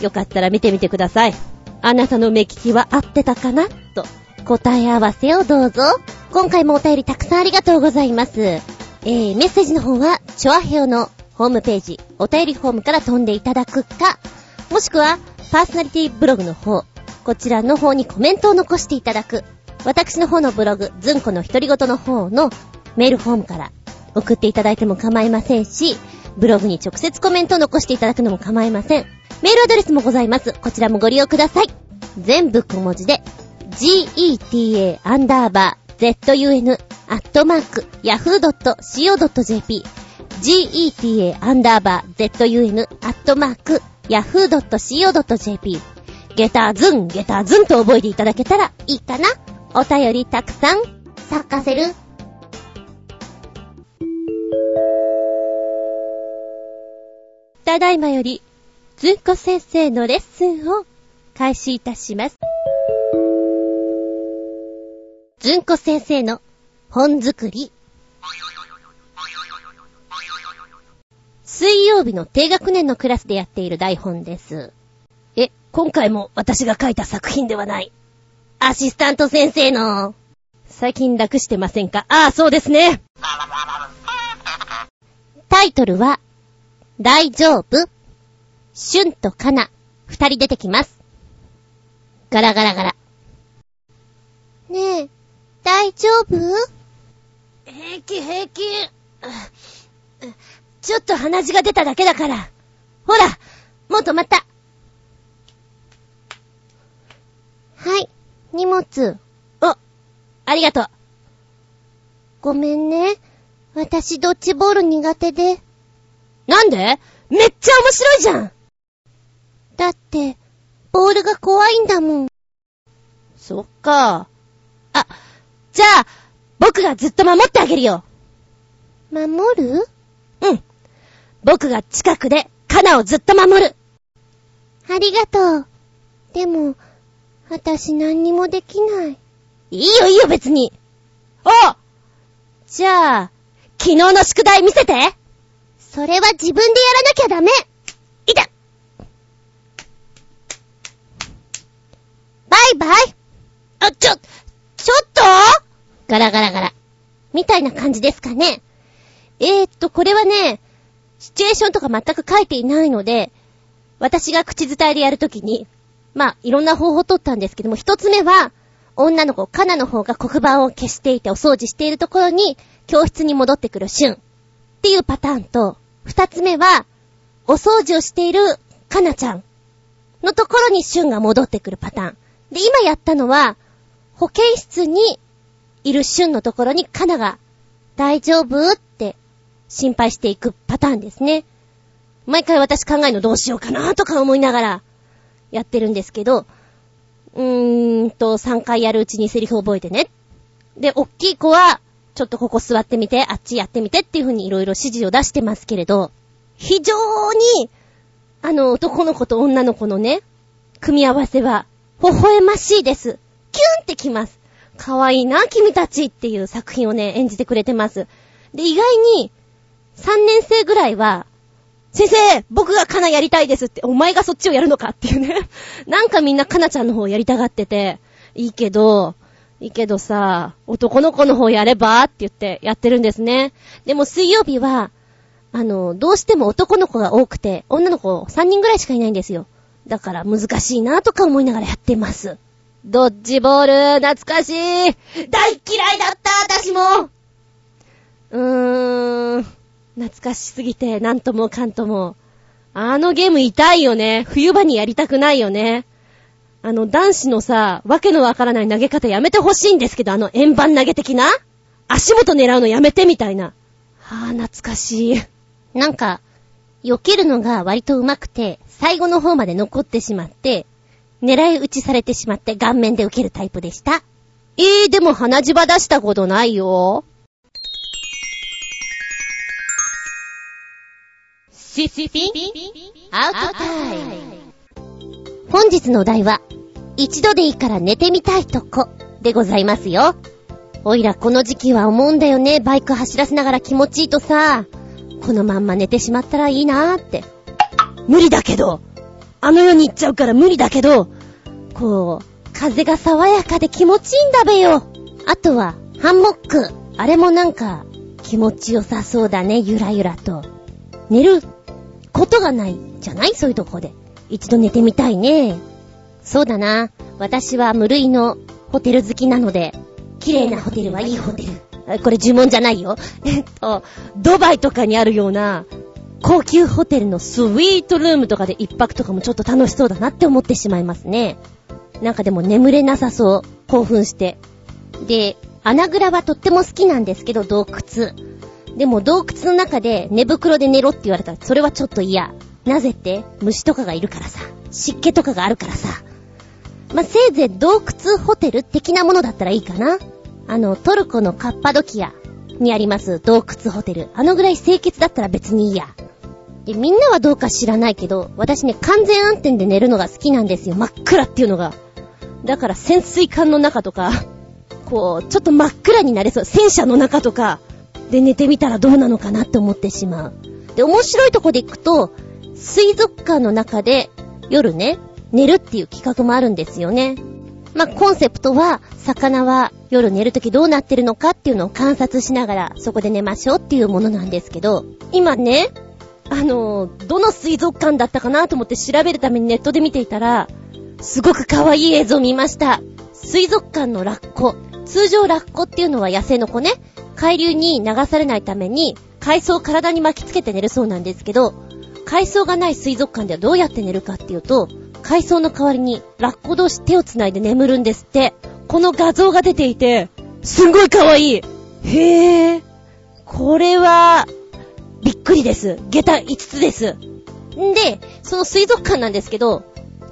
[SPEAKER 1] よかったら見てみてください。あなたの目利きは合ってたかな？と、答え合わせをどうぞ。今回もお便りたくさんありがとうございます。えー、メッセージの方は、チョアヘオのホームページ、お便りフォームから飛んでいただくか、もしくは、パーソナリティブログの方、こちらの方にコメントを残していただく。私の方のブログ、ずんこの独り言の方のメールフォームから送っていただいても構いませんし、ブログに直接コメントを残していただくのも構いません。メールアドレスもございます。こちらもご利用ください。全部小文字で、geta アンダーバー zun アットマーク yahoo.co.jp geta アンダーバー zun アットマーク yahoo.co.jp ゲターズン、ゲターズンと覚えていただけたらいいかなお便りたくさん咲かせる。ただいまより、ずんこ先生のレッスンを開始いたします。ずんこ先生の本作り。水曜日の低学年のクラスでやっている台本です。え、今回も私が書いた作品ではない。アシスタント先生の。最近楽してませんか？ああ、そうですね。タイトルは、大丈夫？シュンとカナ、二人出てきます。ガラガラガラ。ねえ、大丈夫？平気平気。ちょっと鼻血が出ただけだから。ほら、もう止まった。はい、荷物。お、ありがとう。ごめんね。私ドッジボール苦手で。なんで？めっちゃ面白いじゃんだって、ボールが怖いんだもん。そっか。あ、じゃあ、僕がずっと守ってあげるよ。守る？うん。僕が近くで、カナをずっと守る。ありがとう。でも、私何にもできない。いいよいいよ別に。おじゃあ、昨日の宿題見せてそれは自分でやらなきゃダメいたバイバイあ、ちょ、ちょっと？ガラガラガラ。みたいな感じですかね。えー、っと、これはね、シチュエーションとか全く書いていないので、私が口伝えでやるときに、まあ、いろんな方法を取ったんですけども、一つ目は、女の子、カナの方が黒板を消していてお掃除しているところに、教室に戻ってくるシュン。っていうパターンと、二つ目は、お掃除をしているカナちゃんのところにシュンが戻ってくるパターン。で、今やったのは、保健室にいるシュンのところにカナが、大丈夫って心配していくパターンですね。毎回私考えるのどうしようかなとか思いながらやってるんですけど、うーんと、3回やるうちにセリフ覚えてね。で、おっきい子は、ちょっとここ座ってみて、あっちやってみてっていう風にいろいろ指示を出してますけれど、非常に、あの、男の子と女の子のね、組み合わせは、微笑ましいです。キュンってきます。可愛いな、君たちっていう作品をね、演じてくれてます。で、意外に、3年生ぐらいは、先生僕がカナやりたいですって、お前がそっちをやるのかっていうね。なんかみんなカナちゃんの方やりたがってて、いいけど、いいけどさ、男の子の方やればって言ってやってるんですね。でも水曜日は、あの、どうしても男の子が多くて、女の子3人ぐらいしかいないんですよ。だから難しいなとか思いながらやってます。ドッジボール、懐かしい大嫌いだった私もうーん、懐かしすぎて、なんともかんとも。あのゲーム痛いよね。冬場にやりたくないよね。あの、男子のさ、わけのわからない投げ方やめてほしいんですけど、あの、円盤投げ的な？足元狙うのやめてみたいな。はぁ、懐かしい。なんか、避けるのが割と上手くて、最後の方まで残ってしまって、狙い撃ちされてしまって顔面で受けるタイプでした。えー、でも鼻血ば出したことないよ。
[SPEAKER 2] シシピアウトタイム。
[SPEAKER 1] 本日のお題は、一度でいいから寝てみたいとこでございますよ。おいらこの時期は思うんだよね。バイク走らせながら気持ちいいとさ、このまんま寝てしまったらいいなーって。無理だけど、あの世に行っちゃうから無理だけど、こう、風が爽やかで気持ちいいんだべよ。あとは、ハンモック。あれもなんか、気持ちよさそうだね、ゆらゆらと。寝ることがないじゃない？そういうとこで。一度寝てみたいね。そうだな。私は無類のホテル好きなので、綺麗なホテルはいいホテル。これ呪文じゃないよ。えっと、ドバイとかにあるような、高級ホテルのスイートルームとかで一泊とかもちょっと楽しそうだなって思ってしまいますね。なんかでも眠れなさそう。興奮して。で、穴蔵はとっても好きなんですけど、洞窟。でも洞窟の中で寝袋で寝ろって言われたら、それはちょっと嫌。なぜって虫とかがいるからさ。湿気とかがあるからさ。まあ、せいぜい洞窟ホテル的なものだったらいいかな。あの、トルコのカッパドキアにあります洞窟ホテル。あのぐらい清潔だったら別にいいや。で、みんなはどうか知らないけど、私ね、完全暗転で寝るのが好きなんですよ。真っ暗っていうのが。だから潜水艦の中とか、こう、ちょっと真っ暗になれそう。戦車の中とか、で寝てみたらどうなのかなって思ってしまう。で、面白いとこで行くと、水族館の中で夜ね、寝るっていう企画もあるんですよね。まあ、コンセプトは、魚は夜寝るときどうなってるのかっていうのを観察しながら、そこで寝ましょうっていうものなんですけど、今ね、あの、どの水族館だったかなと思って調べるためにネットで見ていたら、すごく可愛い映像見ました。水族館のラッコ。通常ラッコっていうのは野生の子ね。海流に流されないために、海藻を体に巻きつけて寝るそうなんですけど、海藻がない水族館ではどうやって寝るかっていうと、海藻の代わりにラッコ同士手を繋いで眠るんですって。この画像が出ていて、すんごい可愛い。へぇー。これは、びっくりです。下駄5つです。んで、その水族館なんですけど、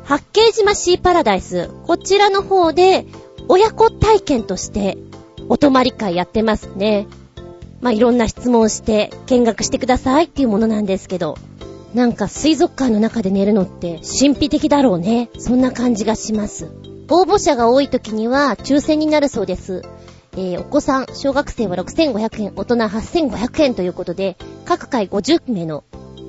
[SPEAKER 1] 八景島シーパラダイス、こちらの方で、親子体験として、お泊まり会やってますね。まあ、いろんな質問して見学してくださいっていうものなんですけど、なんか水族館の中で寝るのって神秘的だろうね。そんな感じがします。応募者が多い時には抽選になるそうです。えー、お子さん、小学生は6500円、大人8500円ということで、各回50名の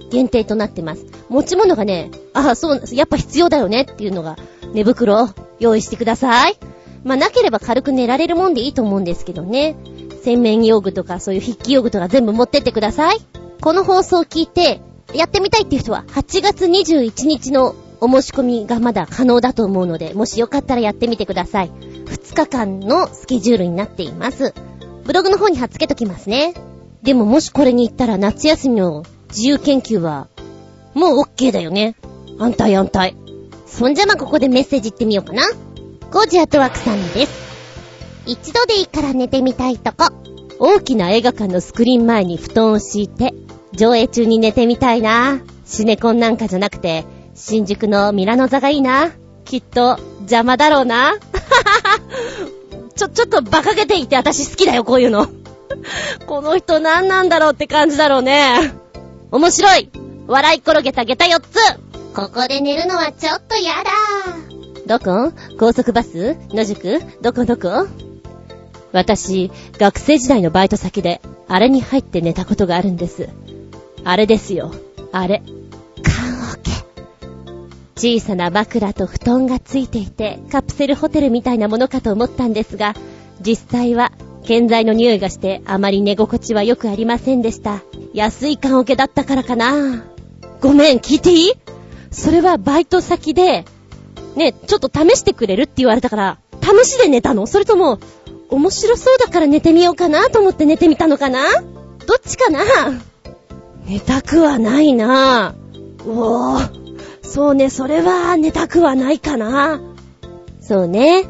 [SPEAKER 1] 限定となってます。持ち物がね、ああ、そう、やっぱ必要だよねっていうのが、寝袋、用意してください。まあ、なければ軽く寝られるもんでいいと思うんですけどね。洗面用具とかそういう筆記用具とか全部持ってってください。この放送を聞いて、やってみたいっていう人は、8月21日のお申し込みがまだ可能だと思うので、もしよかったらやってみてください。2日間のスケジュールになっています。ブログの方に貼っつけときますね。でももしこれに行ったら夏休みの自由研究は、もう OK だよね。安泰安泰。そんじゃまここでメッセージ行ってみようかな。コージアトワークさんです。一度でいいから寝てみたいとこ。大きな映画館のスクリーン前に布団を敷いて、上映中に寝てみたいな。シネコンなんかじゃなくて、新宿のミラノ座がいいな。きっと、邪魔だろうな。ちょ、ちょっと馬鹿げていて私好きだよ、こういうの。この人何なんだろうって感じだろうね。面白い笑い転げた下駄4つ
[SPEAKER 2] ここで寝るのはちょっとやだ
[SPEAKER 1] どこ？高速バス？野宿？どこどこ？私、学生時代のバイト先で、あれに入って寝たことがあるんです。あれですよ。あれ。
[SPEAKER 2] 缶オケ。
[SPEAKER 1] 小さな枕と布団がついていて、カプセルホテルみたいなものかと思ったんですが、実際は、建材の匂いがして、あまり寝心地は良くありませんでした。安い缶オケだったからかな。ごめん、聞いていい？それはバイト先で、ね、ちょっと試してくれるって言われたから、試しで寝たの？それとも、面白そうだから寝てみようかなと思って寝てみたのかな？どっちかな？寝たくはないなおー。そうね、それは寝たくはないかな。そうね。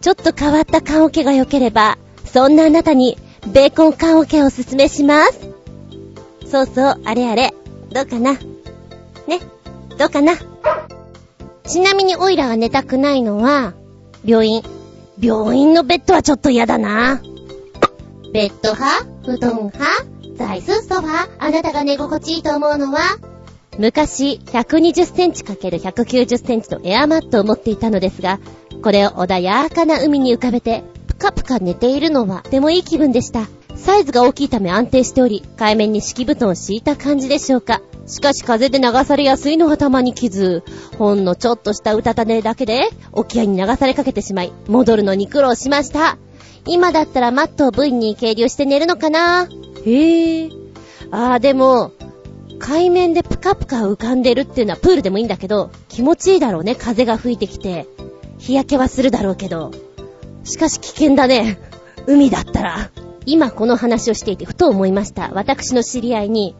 [SPEAKER 1] ちょっと変わった缶オケが良ければ、そんなあなたに、ベーコン缶オケをおすすめします。そうそう、あれあれ。どうかな？ね？どうかな？ちなみにオイラが寝たくないのは、病院。病院のベッドはちょっと嫌だな。
[SPEAKER 2] ベッド派？布団派？座椅子？ソファあなたが寝心地いいと思うのは？
[SPEAKER 1] 昔、120センチ ×190 センチのエアマットを持っていたのですが、これを穏やかな海に浮かべて、ぷかぷか寝ているのは、とてもいい気分でした。サイズが大きいため安定しており、海面に敷布団を敷いた感じでしょうか。しかし風で流されやすいのがたまに傷。ほんのちょっとしたうたた寝だけで、沖合に流されかけてしまい、戻るのに苦労しました。今だったらマットを V に軽量して寝るのかなへえ。あーでも、海面でプカプカ浮かんでるっていうのはプールでもいいんだけど、気持ちいいだろうね、風が吹いてきて。日焼けはするだろうけど。しかし危険だね。海だったら。今この話をしていてふと思いました。私の知り合いに、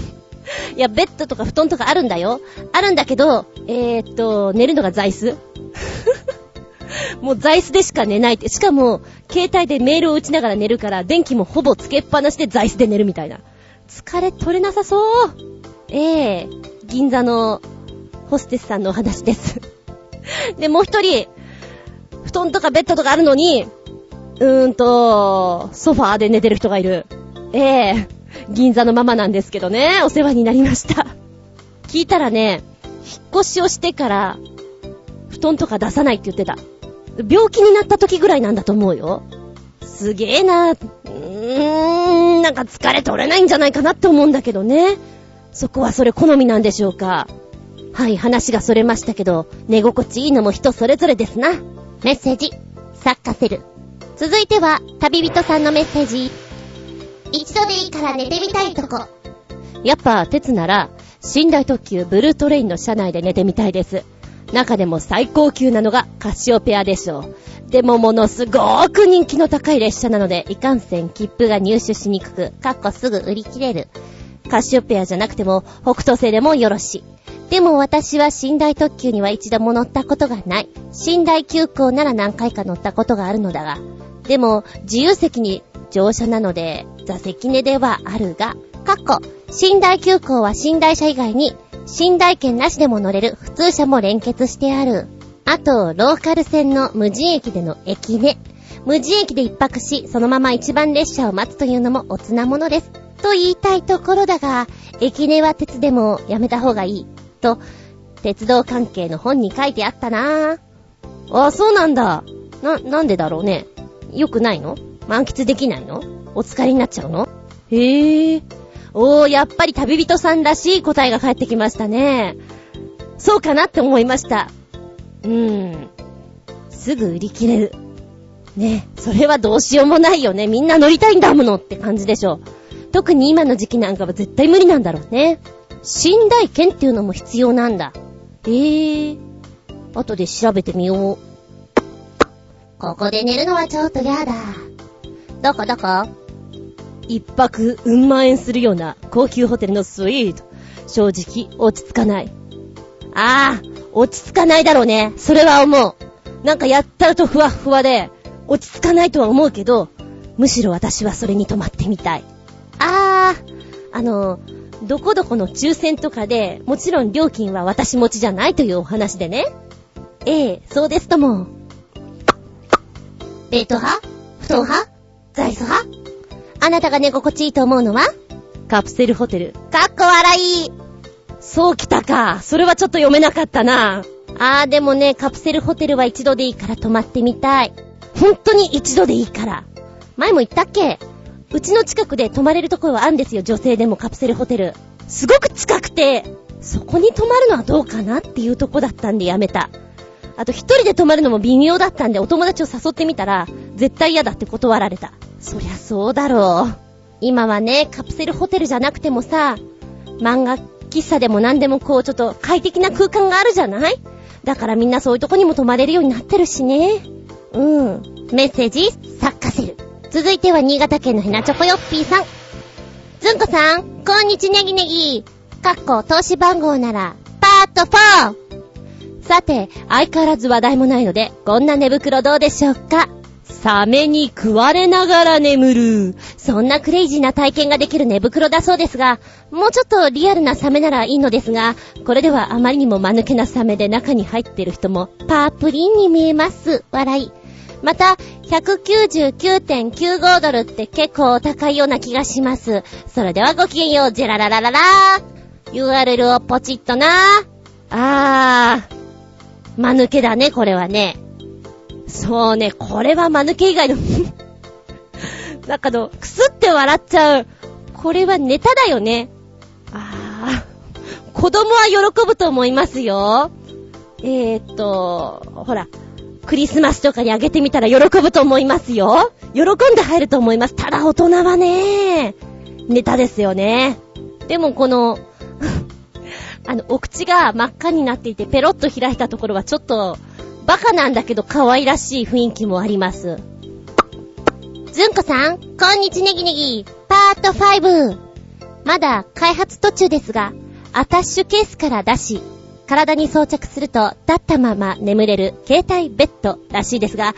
[SPEAKER 1] いや、ベッドとか布団とかあるんだよ。あるんだけど、えー、っと、寝るのが座椅子 もう座椅子でしか寝ないって。しかも、携帯でメールを打ちながら寝るから、電気もほぼつけっぱなしで座椅子で寝るみたいな。疲れ取れなさそう。ええー、銀座のホステスさんのお話ですで、もう一人、布団とかベッドとかあるのに、うーんと、ソファーで寝てる人がいる。ええ、銀座のママなんですけどね、お世話になりました。聞いたらね、引っ越しをしてから、布団とか出さないって言ってた。病気になった時ぐらいなんだと思うよ。すげえな。うーん、なんか疲れ取れないんじゃないかなって思うんだけどね。そこはそれ好みなんでしょうか。はい、話がそれましたけど、寝心地いいのも人それぞれですな。メッセージ、サッカセル。続いては、旅人さんのメッセージ。
[SPEAKER 2] 一度でいいから寝てみたいとこ。
[SPEAKER 1] やっぱ、鉄なら、寝台特急ブルートレインの車内で寝てみたいです。中でも最高級なのがカシオペアでしょう。でもものすごーく人気の高い列車なので、いかんせん切符が入手しにくく、かっこすぐ売り切れる。カシオペアじゃなくても、北斗星でもよろしい。でも私は寝台特急には一度も乗ったことがない。寝台急行なら何回か乗ったことがあるのだが。でも、自由席に乗車なので、座席寝ではあるが、かっこ、寝台急行は寝台車以外に、寝台券なしでも乗れる普通車も連結してある。あと、ローカル線の無人駅での駅寝。無人駅で一泊し、そのまま一番列車を待つというのもおつなものです。と言いたいところだが、駅根は鉄でもやめた方がいい。と、鉄道関係の本に書いてあったなぁ。あ、そうなんだ。な、なんでだろうね。よくないの？満喫できないの？お疲れになっちゃうの？へぇー。おー、やっぱり旅人さんらしい答えが返ってきましたね。そうかなって思いました。うーん。すぐ売り切れる。ね、それはどうしようもないよね。みんな乗りたいんだものって感じでしょ。特に今の時期なんかは絶対無理なんだろうね。寝台券っていうのも必要なんだ。えー。後で調べてみよう。ここで寝るのはちょっとやだ。どこどこ？一泊うん万円するような高級ホテルのスイート。正直落ち着かない。ああ、落ち着かないだろうね。それは思う。なんかやったらとふわふわで、落ち着かないとは思うけど、むしろ私はそれに泊まってみたい。あー、あの、どこどこの抽選とかで、もちろん料金は私持ちじゃないというお話でね。ええ、そうですとも。ベッド派？布団派？座椅子派？あなたが寝心地いいと思うのは？カプセルホテル。かっこ笑い。そうきたか。それはちょっと読めなかったな。あーでもね、カプセルホテルは一度でいいから泊まってみたい。本当に一度でいいから。前も言ったっけ？うちの近くで泊まれるところはあるんですよ、女性でもカプセルホテル。すごく近くて、そこに泊まるのはどうかなっていうとこだったんでやめた。あと一人で泊まるのも微妙だったんでお友達を誘ってみたら、絶対嫌だって断られた。そりゃそうだろう。今はね、カプセルホテルじゃなくてもさ、漫画喫茶でも何でもこうちょっと快適な空間があるじゃない？だからみんなそういうとこにも泊まれるようになってるしね。うん。メッセージ、サッカセル。続いては新潟県のひなチョコヨッピーさん。ずんこさん、こんにちネギネギ。かっこ投資番号なら、パート 4! さて、相変わらず話題もないので、こんな寝袋どうでしょうかサメに食われながら眠る。そんなクレイジーな体験ができる寝袋だそうですが、もうちょっとリアルなサメならいいのですが、これではあまりにも間抜けなサメで中に入ってる人もパープリンに見えます。笑い。また、199.95ドルって結構高いような気がします。それではごきげんよう、ジェラララララー。URL をポチッとなあー。間抜けだね、これはね。そうね、これは間抜け以外の なんかの、くすって笑っちゃう。これはネタだよね。あー、子供は喜ぶと思いますよ。えーっと、ほら、クリスマスとかにあげてみたら喜ぶと思いますよ。喜んで入ると思います。ただ大人はね、ネタですよね。でもこのあの、お口が真っ赤になっていてペロッと開いたところはちょっと、バカなんだけど可愛らしい雰囲気もあります。ずんこさん、こんにちネギネギ、パート5。まだ開発途中ですが、アタッシュケースから出し、体に装着すると立ったまま眠れる携帯ベッドらしいですが、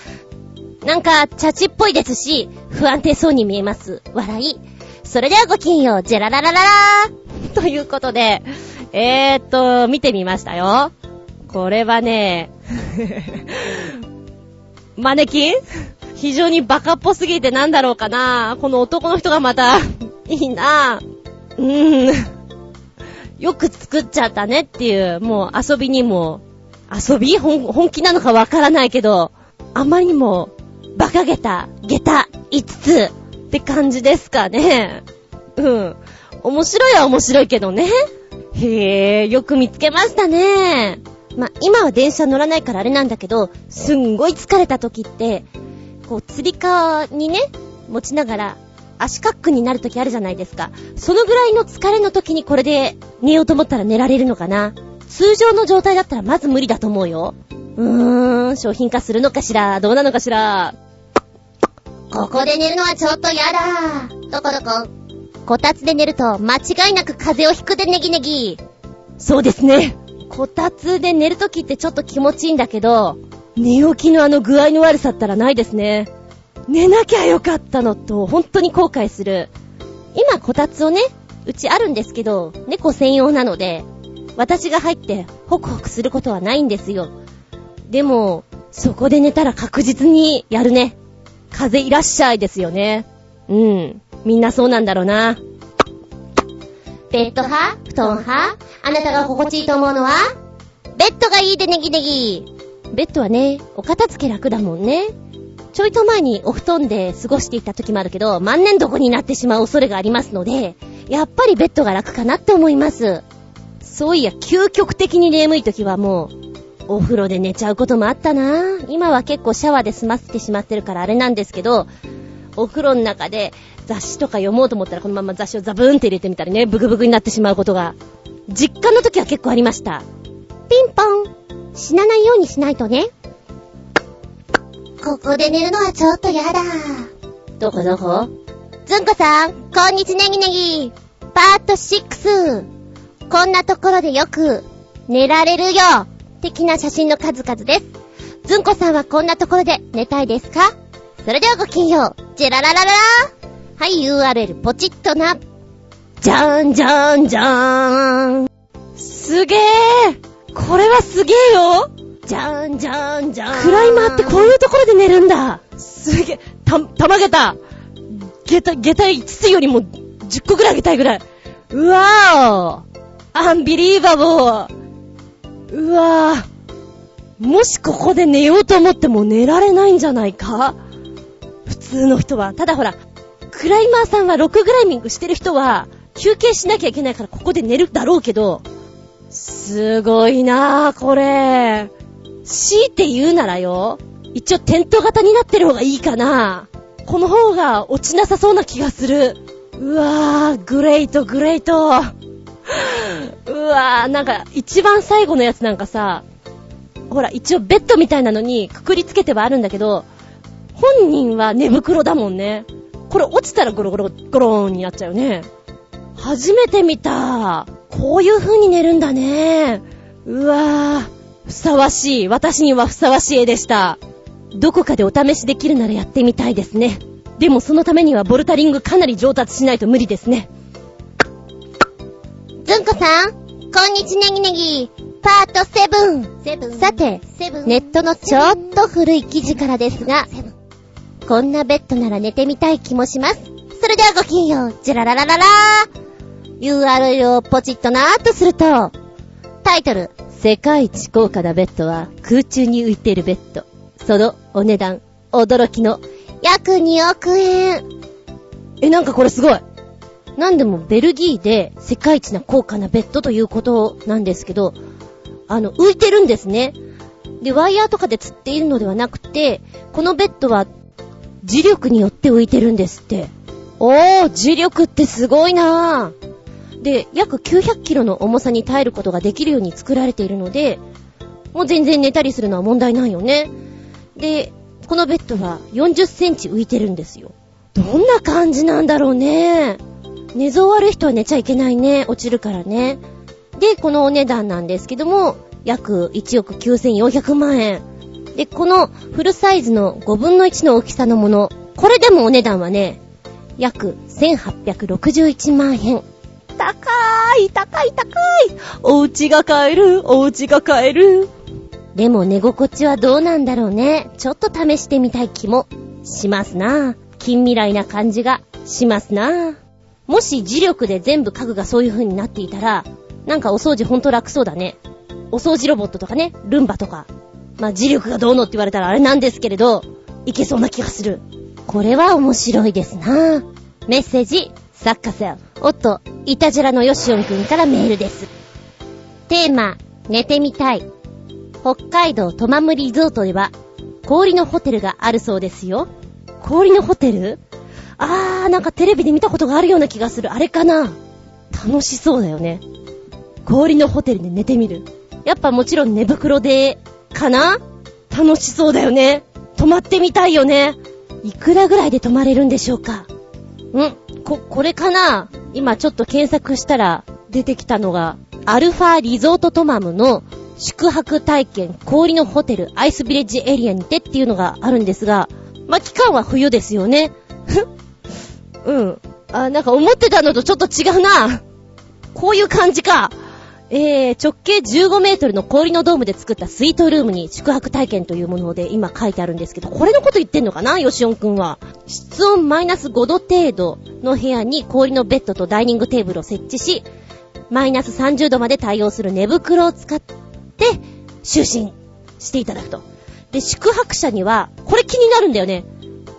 [SPEAKER 1] なんか、チャチっぽいですし、不安定そうに見えます。笑い。それではごきんよう、ジェラララララーということで、えーっと、見てみましたよ。これはね、マネキン？非常にバカっぽすぎてなんだろうかな。この男の人がまた、いいなうーん。よく作っちゃったねっていう、もう遊びにも、遊び？本気なのかわからないけど、あまりにも、馬鹿げた、下駄、5つって感じですかね。うん。面白いは面白いけどね。へえ、よく見つけましたね。ま今は電車乗らないからあれなんだけど、すんごい疲れた時って、こう、釣り革にね、持ちながら足カックになる時あるじゃないですか。そのぐらいの疲れの時にこれで寝ようと思ったら寝られるのかな。通常の状態だったらまず無理だと思うよ。うーん、商品化するのかしら？どうなのかしら？
[SPEAKER 2] ここで寝るのはちょっとやだ。どこどこ？
[SPEAKER 1] こたつで寝ると間違いなく風邪をひくでネギネギ。そうですね。こたつで寝るときってちょっと気持ちいいんだけど、寝起きのあの具合の悪さったらないですね。寝なきゃよかったのと、本当に後悔する。今こたつをね、うちあるんですけど、猫専用なので、私が入ってホクホクすることはないんですよ。でも、そこで寝たら確実にやるね。風いらっしゃいですよね。うん。みんなそうなんだろうな。
[SPEAKER 2] ベッド派？布団派？あなたが心地いいと思うのは？
[SPEAKER 1] ベッドがいいでネギネギ。ベッドはね、お片付け楽だもんね。ちょいと前にお布団で過ごしていた時もあるけど、万年床になってしまう恐れがありますので、やっぱりベッドが楽かなって思います。そういや、究極的に眠い時はもう、お風呂で寝ちゃうこともあったな今は結構シャワーで済ませてしまってるからあれなんですけど、お風呂の中で雑誌とか読もうと思ったらこのまま雑誌をザブーンって入れてみたりね、ブクブクになってしまうことが、実家の時は結構ありました。ピンポン死なないようにしないとね。
[SPEAKER 2] ここで寝るのはちょっとやだ。
[SPEAKER 1] どこどこ？ずんこさん、こんにちネギネギ。パート6。こんなところでよく寝られるよ。的な写真の数々です。ずんこさんはこんなところで寝たいですか？それではごきげんよう。ジェラララララはい、URL ポチッとな。じゃーんじゃーんじゃーん。すげーこれはすげーよじゃーんじゃーんじゃーん。クライマーってこういうところで寝るんだ。すげー。た、たまげた。下駄、下駄5つよりも10個ぐらいあげたいぐらい。うわーアンビリーバボーうわぁ。もしここで寝ようと思っても寝られないんじゃないか？普通の人は。ただほら、クライマーさんはロックグライミングしてる人は、休憩しなきゃいけないからここで寝るだろうけど、すごいなぁ、これ。強いて言うならよ、一応テント型になってる方がいいかな。この方が落ちなさそうな気がする。うわぁ、グレイト、グレイト。うわぁ、なんか、一番最後のやつなんかさ、ほら、一応ベッドみたいなのにくくりつけてはあるんだけど、本人は寝袋だもんね。これ落ちたらゴロゴロゴローンになっちゃうよね。初めて見た。こういう風に寝るんだね。うわぁ、ふさわしい。私にはふさわしい絵でした。どこかでお試しできるならやってみたいですね。でもそのためにはボルタリングかなり上達しないと無理ですね。ずんこさん、こんにちネギネギ、パート7。さて、ネットのちょっと古い記事からですが、こんなベッドなら寝てみたい気もします。それではごきげんよう、じゃらららららー。URL をポチッとなーっとすると、タイトル、世界一高価なベッドは空中に浮いているベッド。そのお値段、驚きの約2億円。え、なんかこれすごい。なんでもベルギーで世界一な高価なベッドということなんですけど、あの、浮いてるんですね。で、ワイヤーとかで釣っているのではなくて、このベッドは磁力によって浮いてるんですって。おー、磁力ってすごいなぁ。で、約900キロの重さに耐えることができるように作られているので、もう全然寝たりするのは問題ないよね。で、このベッドは40センチ浮いてるんですよ。どんな感じなんだろうね。寝相悪い人は寝ちゃいけないね。落ちるからね。で、このお値段なんですけども、約1億9400万円。で、このフルサイズの5分の1の大きさのもの、これでもお値段はね、約1861万円。高い、高い、高い。お家が買える、お家が買える。でも寝心地はどうなんだろうね。ちょっと試してみたい気もしますな。近未来な感じがしますな。もし磁力で全部家具がそういう風になっていたら、なんかお掃除ほんと楽そうだね。お掃除ロボットとかね、ルンバとか。まあ、磁力がどうのって言われたらあれなんですけれど、いけそうな気がする。これは面白いですなメッセージ、サッカセル。おっと、イタジェラのヨシオンくんからメールです。テーマ、寝てみたい。北海道トマムリゾートでは、氷のホテルがあるそうですよ。氷のホテル？あー、なんかテレビで見たことがあるような気がする。あれかな？楽しそうだよね。氷のホテルで寝てみる。やっぱもちろん寝袋で、かな？楽しそうだよね。泊まってみたいよね。いくらぐらいで泊まれるんでしょうか？んこ、これかな？今ちょっと検索したら出てきたのが、アルファリゾートトマムの宿泊体験氷のホテルアイスビレッジエリアにてっていうのがあるんですが、ま、期間は冬ですよね。ふ うん。あ、なんか思ってたのとちょっと違うな。こういう感じか。えー、直径15メートルの氷のドームで作ったスイートルームに宿泊体験というもので今書いてあるんですけど、これのこと言ってんのかな？ヨシオンくんは。室温マイナス5度程度の部屋に氷のベッドとダイニングテーブルを設置し、マイナス30度まで対応する寝袋を使って、就寝していただくと。で、宿泊者には、これ気になるんだよね。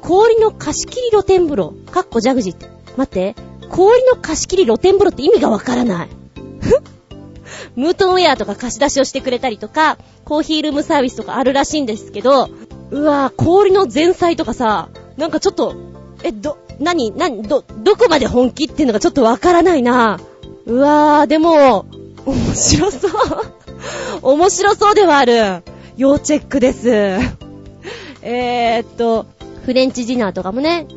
[SPEAKER 1] 氷の貸し切り露天風呂、かっこジャグジーって。待って、氷の貸し切り露天風呂って意味がわからない。ムートンウェアとか貸し出しをしてくれたりとか、コーヒールームサービスとかあるらしいんですけど、うわぁ、氷の前菜とかさ、なんかちょっと、え、ど、なに、なに、ど、どこまで本気っていうのがちょっとわからないなうわぁ、でも、面白そう。面白そうではある。要チェックです。えーっと、フレンチディナーとかもね、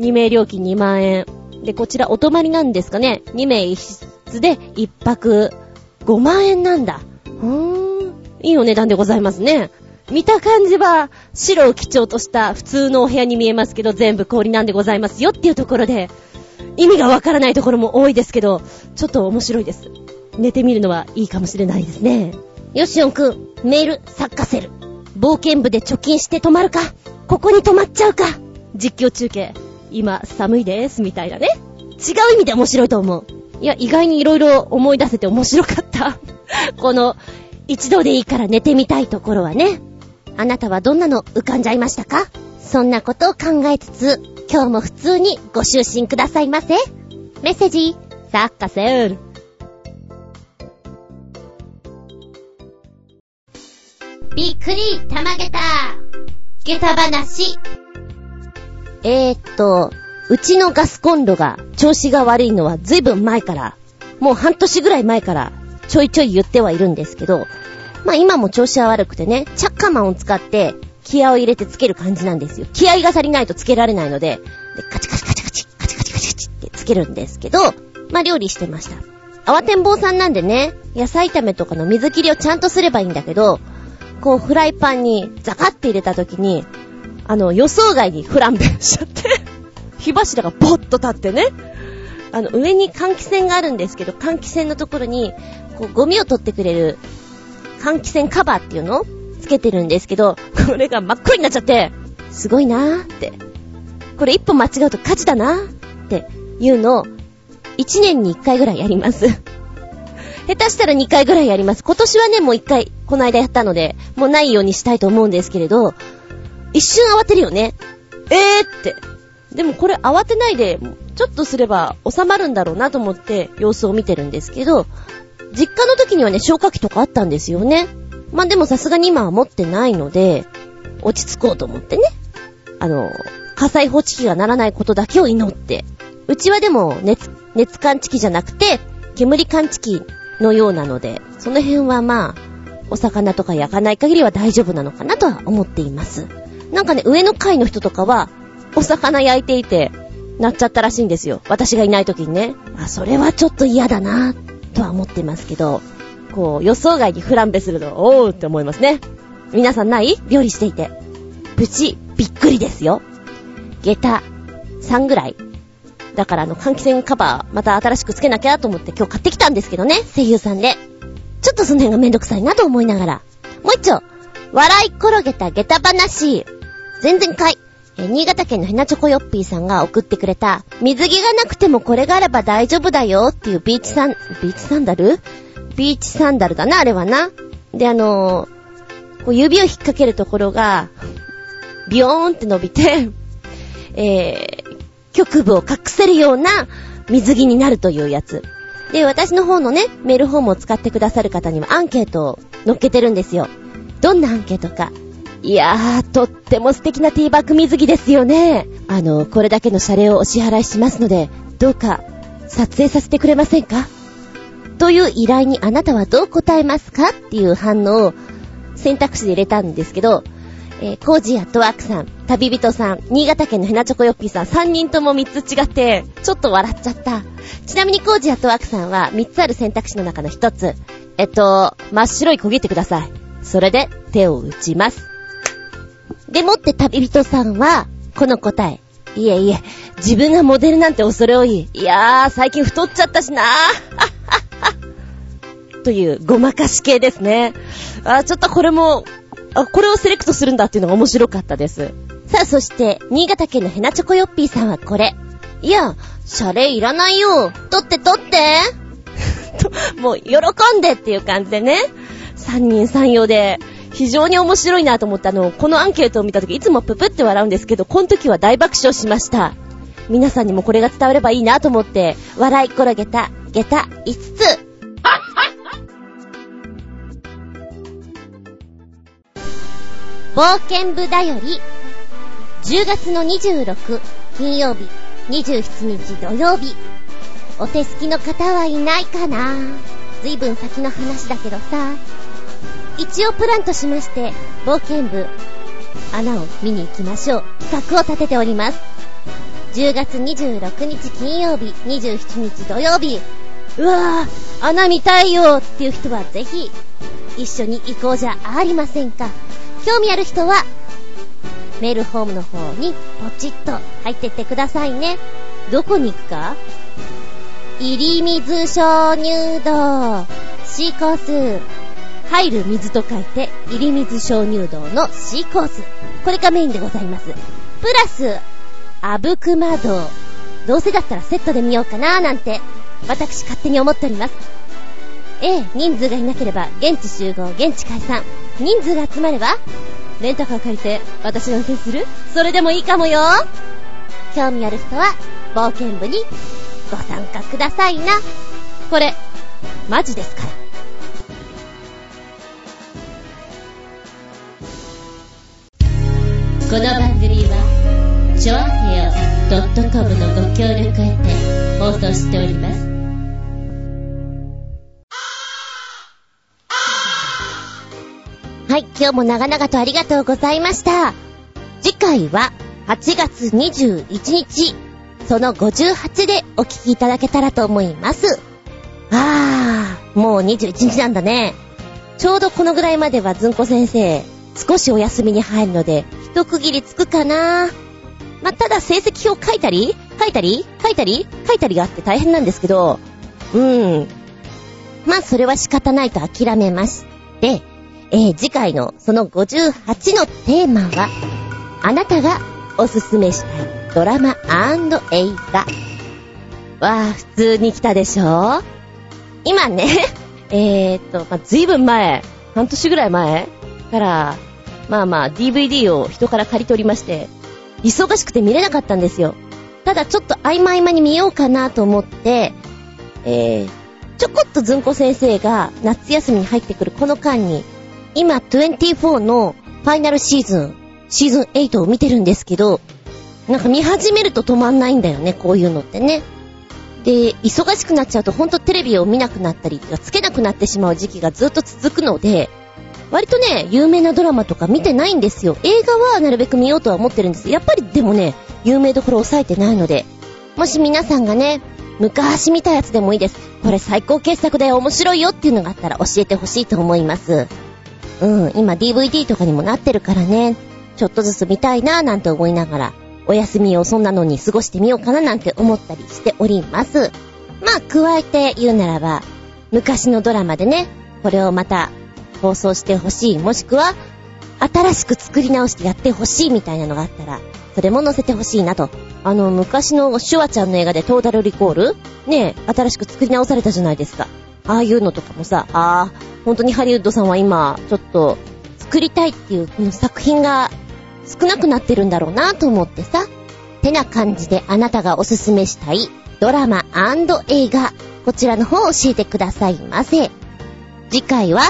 [SPEAKER 1] 2名料金2万円。で、こちらお泊まりなんですかね。2名1室で1泊5万円なんだ。うーん。いいお値段でございますね。見た感じは白を基調とした普通のお部屋に見えますけど全部氷なんでございますよっていうところで意味がわからないところも多いですけどちょっと面白いです。寝てみるのはいいかもしれないですね。よしおんくん、メール、サッカセル。冒険部で貯金して泊まるかここに泊まっちゃうか実況中継。今、寒いです、みたいなね。違う意味で面白いと思う。いや、意外に色々思い出せて面白かった。この、一度でいいから寝てみたいところはね。あなたはどんなの浮かんじゃいましたか？そんなことを考えつつ、今日も普通にご就寝くださいませ。メッセージ、サッカセール。
[SPEAKER 2] びっくりたまげた下駄話
[SPEAKER 1] えーっと、うちのガスコンロが調子が悪いのはずいぶん前から、もう半年ぐらい前からちょいちょい言ってはいるんですけど、まあ今も調子は悪くてね、チャッカマンを使って気合を入れてつける感じなんですよ。気合が足りないとつけられないので、でカチカチカチカチ、カチカチカチカチってつけるんですけど、まあ料理してました。慌てんぼうさんなんでね、野菜炒めとかの水切りをちゃんとすればいいんだけど、こうフライパンにザカって入れた時に、あの、予想外にフランベしちゃって火柱がボッと立ってね、あの、上に換気扇があるんですけど、換気扇のところに、こう、ゴミを取ってくれる、換気扇カバーっていうのをつけてるんですけど、これが真っ黒になっちゃって、すごいなーって。これ一歩間違うと火事だなーっていうのを、1年に1回ぐらいやります。下手したら2回ぐらいやります。今年はね、もう1回、この間やったので、もうないようにしたいと思うんですけれど、一瞬慌てるよね。えーって。でもこれ慌てないで、ちょっとすれば収まるんだろうなと思って様子を見てるんですけど、実家の時にはね、消火器とかあったんですよね。まあ、でもさすがに今は持ってないので、落ち着こうと思ってね。あの、火災報知器が鳴らないことだけを祈って。うちはでも熱、熱感知器じゃなくて、煙感知器のようなので、その辺はまあ、お魚とか焼かない限りは大丈夫なのかなとは思っています。なんかね、上の階の人とかは、お魚焼いていて、なっちゃったらしいんですよ。私がいない時にね。あ、それはちょっと嫌だな、とは思ってますけど、こう、予想外にフランベすると、おーって思いますね。皆さんない？料理していて。プチ、びっくりですよ。下駄、3ぐらい。だからあの、換気扇カバー、また新しくつけなきゃと思って今日買ってきたんですけどね、声優さんで。ちょっとその辺がめんどくさいなと思いながら。もう一丁、笑い転げた下駄話。全然かい。え新潟県のヘナチョコヨッピーさんが送ってくれた、水着がなくてもこれがあれば大丈夫だよっていうビーチサン、ビーチサンダル？ビーチサンダルだな、あれはな。で、あのー、こう指を引っ掛けるところが、ビヨーンって伸びて、えー、局部を隠せるような水着になるというやつ。で、私の方のね、メールフォームを使ってくださる方にはアンケートを載っけてるんですよ。どんなアンケートか。いやー、とっても素敵なティーバッグ水着ですよね。あの、これだけの謝礼をお支払いしますので、どうか、撮影させてくれませんか？という依頼にあなたはどう答えますかっていう反応を選択肢で入れたんですけど、えー、コージアットワークさん、旅人さん、新潟県のヘナチョコヨッピーさん、3人とも3つ違って、ちょっと笑っちゃった。ちなみにコージアットワークさんは3つある選択肢の中の1つ。えっと、真っ白い焦げてください。それで手を打ちます。でもって旅人さんは、この答え。いえいえ、自分がモデルなんて恐れ多い。いやー、最近太っちゃったしなー。という、ごまかし系ですね。あ、ちょっとこれも、あ、これをセレクトするんだっていうのが面白かったです。さあ、そして、新潟県のヘナチョコヨッピーさんはこれ。いや、謝礼いらないよ。取って取って ともう、喜んでっていう感じでね。三人三様で、非常に面白いなと思ったの、このアンケートを見たとき、いつもププって笑うんですけど、この時は大爆笑しました。皆さんにもこれが伝わればいいなと思って、笑い転げた、下駄5つ。冒険部だより、10月の26金曜日、27日土曜日、お手すきの方はいないかなずいぶん先の話だけどさ、一応プランとしまして、冒険部、穴を見に行きましょう。企画を立てております。10月26日金曜日、27日土曜日、うわぁ、穴見たいよっていう人はぜひ、一緒に行こうじゃありませんか。興味ある人は、メールホームの方にポチッと入ってってくださいね。どこに行くか？入水鍾乳洞 C コース。入る水と書いて、入り水鍾乳洞の C コース。これがメインでございます。プラス、あぶくま洞。どうせだったらセットで見ようかなーなんて、私勝手に思っております。ええ、人数がいなければ、現地集合、現地解散。人数が集まれば、レンタカー借りて、私が運転する？それでもいいかもよ興味ある人は、冒険部にご参加くださいな。これ、マジですから。
[SPEAKER 2] この番組は、ちょあへよ .com のご協力へて放送しております。
[SPEAKER 1] はい、今日も長々とありがとうございました。次回は8月21日、その58でお聞きいただけたらと思います。あー、もう21日なんだね。ちょうどこのぐらいまではずんこ先生、少しお休みに入るので、一区切りつくかな。まあ、ただ成績表書いたり、書いたり、書いたり、書いたりがあって大変なんですけど、うーん。まあ、それは仕方ないと諦めまして、えー、次回のその58のテーマは、あなたがおすすめしたいドラマ映画。わあ、普通に来たでしょ？今ね、えー、っと、まあ、ずいぶん前、半年ぐらい前から、まあまあ DVD を人から借り取りまして、忙しくて見れなかったんですよ。ただちょっと合間合間に見ようかなと思って、えー、ちょこっとずんこ先生が夏休みに入ってくるこの間に、今24のファイナルシーズン、シーズン8を見てるんですけど、なんか見始めると止まんないんだよね、こういうのってね。で、忙しくなっちゃうとほんとテレビを見なくなったり、つけなくなってしまう時期がずっと続くので、割とね、有名なドラマとか見てないんですよ。映画はなるべく見ようとは思ってるんです。やっぱりでもね、有名どころ抑えてないので、もし皆さんがね、昔見たやつでもいいです。これ最高傑作で面白いよっていうのがあったら教えてほしいと思います。うん、今 DVD とかにもなってるからね、ちょっとずつ見たいなぁなんて思いながら、お休みをそんなのに過ごしてみようかななんて思ったりしております。まあ、加えて言うならば、昔のドラマでね、これをまた放送してほしい、もしくは、新しく作り直してやってほしいみたいなのがあったら、それも載せてほしいなと。あの、昔のシュワちゃんの映画でトータルリコールねえ、新しく作り直されたじゃないですか。ああいうのとかもさ、ああ、本当にハリウッドさんは今、ちょっと、作りたいっていうこの作品が少なくなってるんだろうなと思ってさ。てな感じであなたがおすすめしたいドラマ映画、こちらの方を教えてくださいませ。次回は、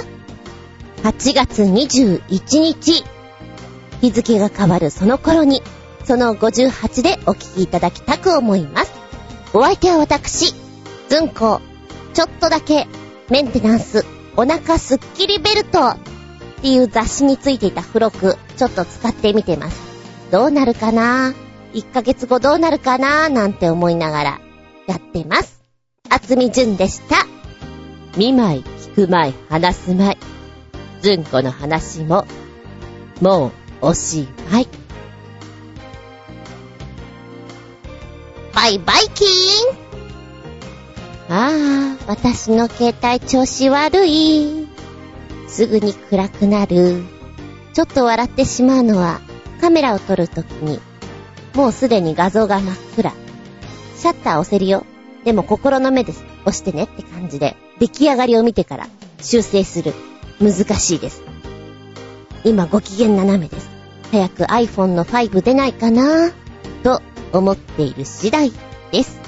[SPEAKER 1] 8月21日、日付が変わるその頃に、その58でお聞きいただきたく思います。お相手は私、ずんこ、ちょっとだけメンテナンス、お腹すっきりベルトっていう雑誌についていた付録、ちょっと使ってみてます。どうなるかな ?1 ヶ月後どうなるかな？なんて思いながらやってます。あつみじゅんでした。見舞い、聞く舞い、話す舞い。ずんこの話も、もうおしまい。バイバイキーンああ、私の携帯調子悪い。すぐに暗くなる。ちょっと笑ってしまうのは、カメラを撮るときに、もうすでに画像が真っ暗。シャッター押せるよ。でも心の目です。押してねって感じで、出来上がりを見てから修正する。難しいです。今ご機嫌斜めです。早く iPhone の5出ないかな？と思っている次第です。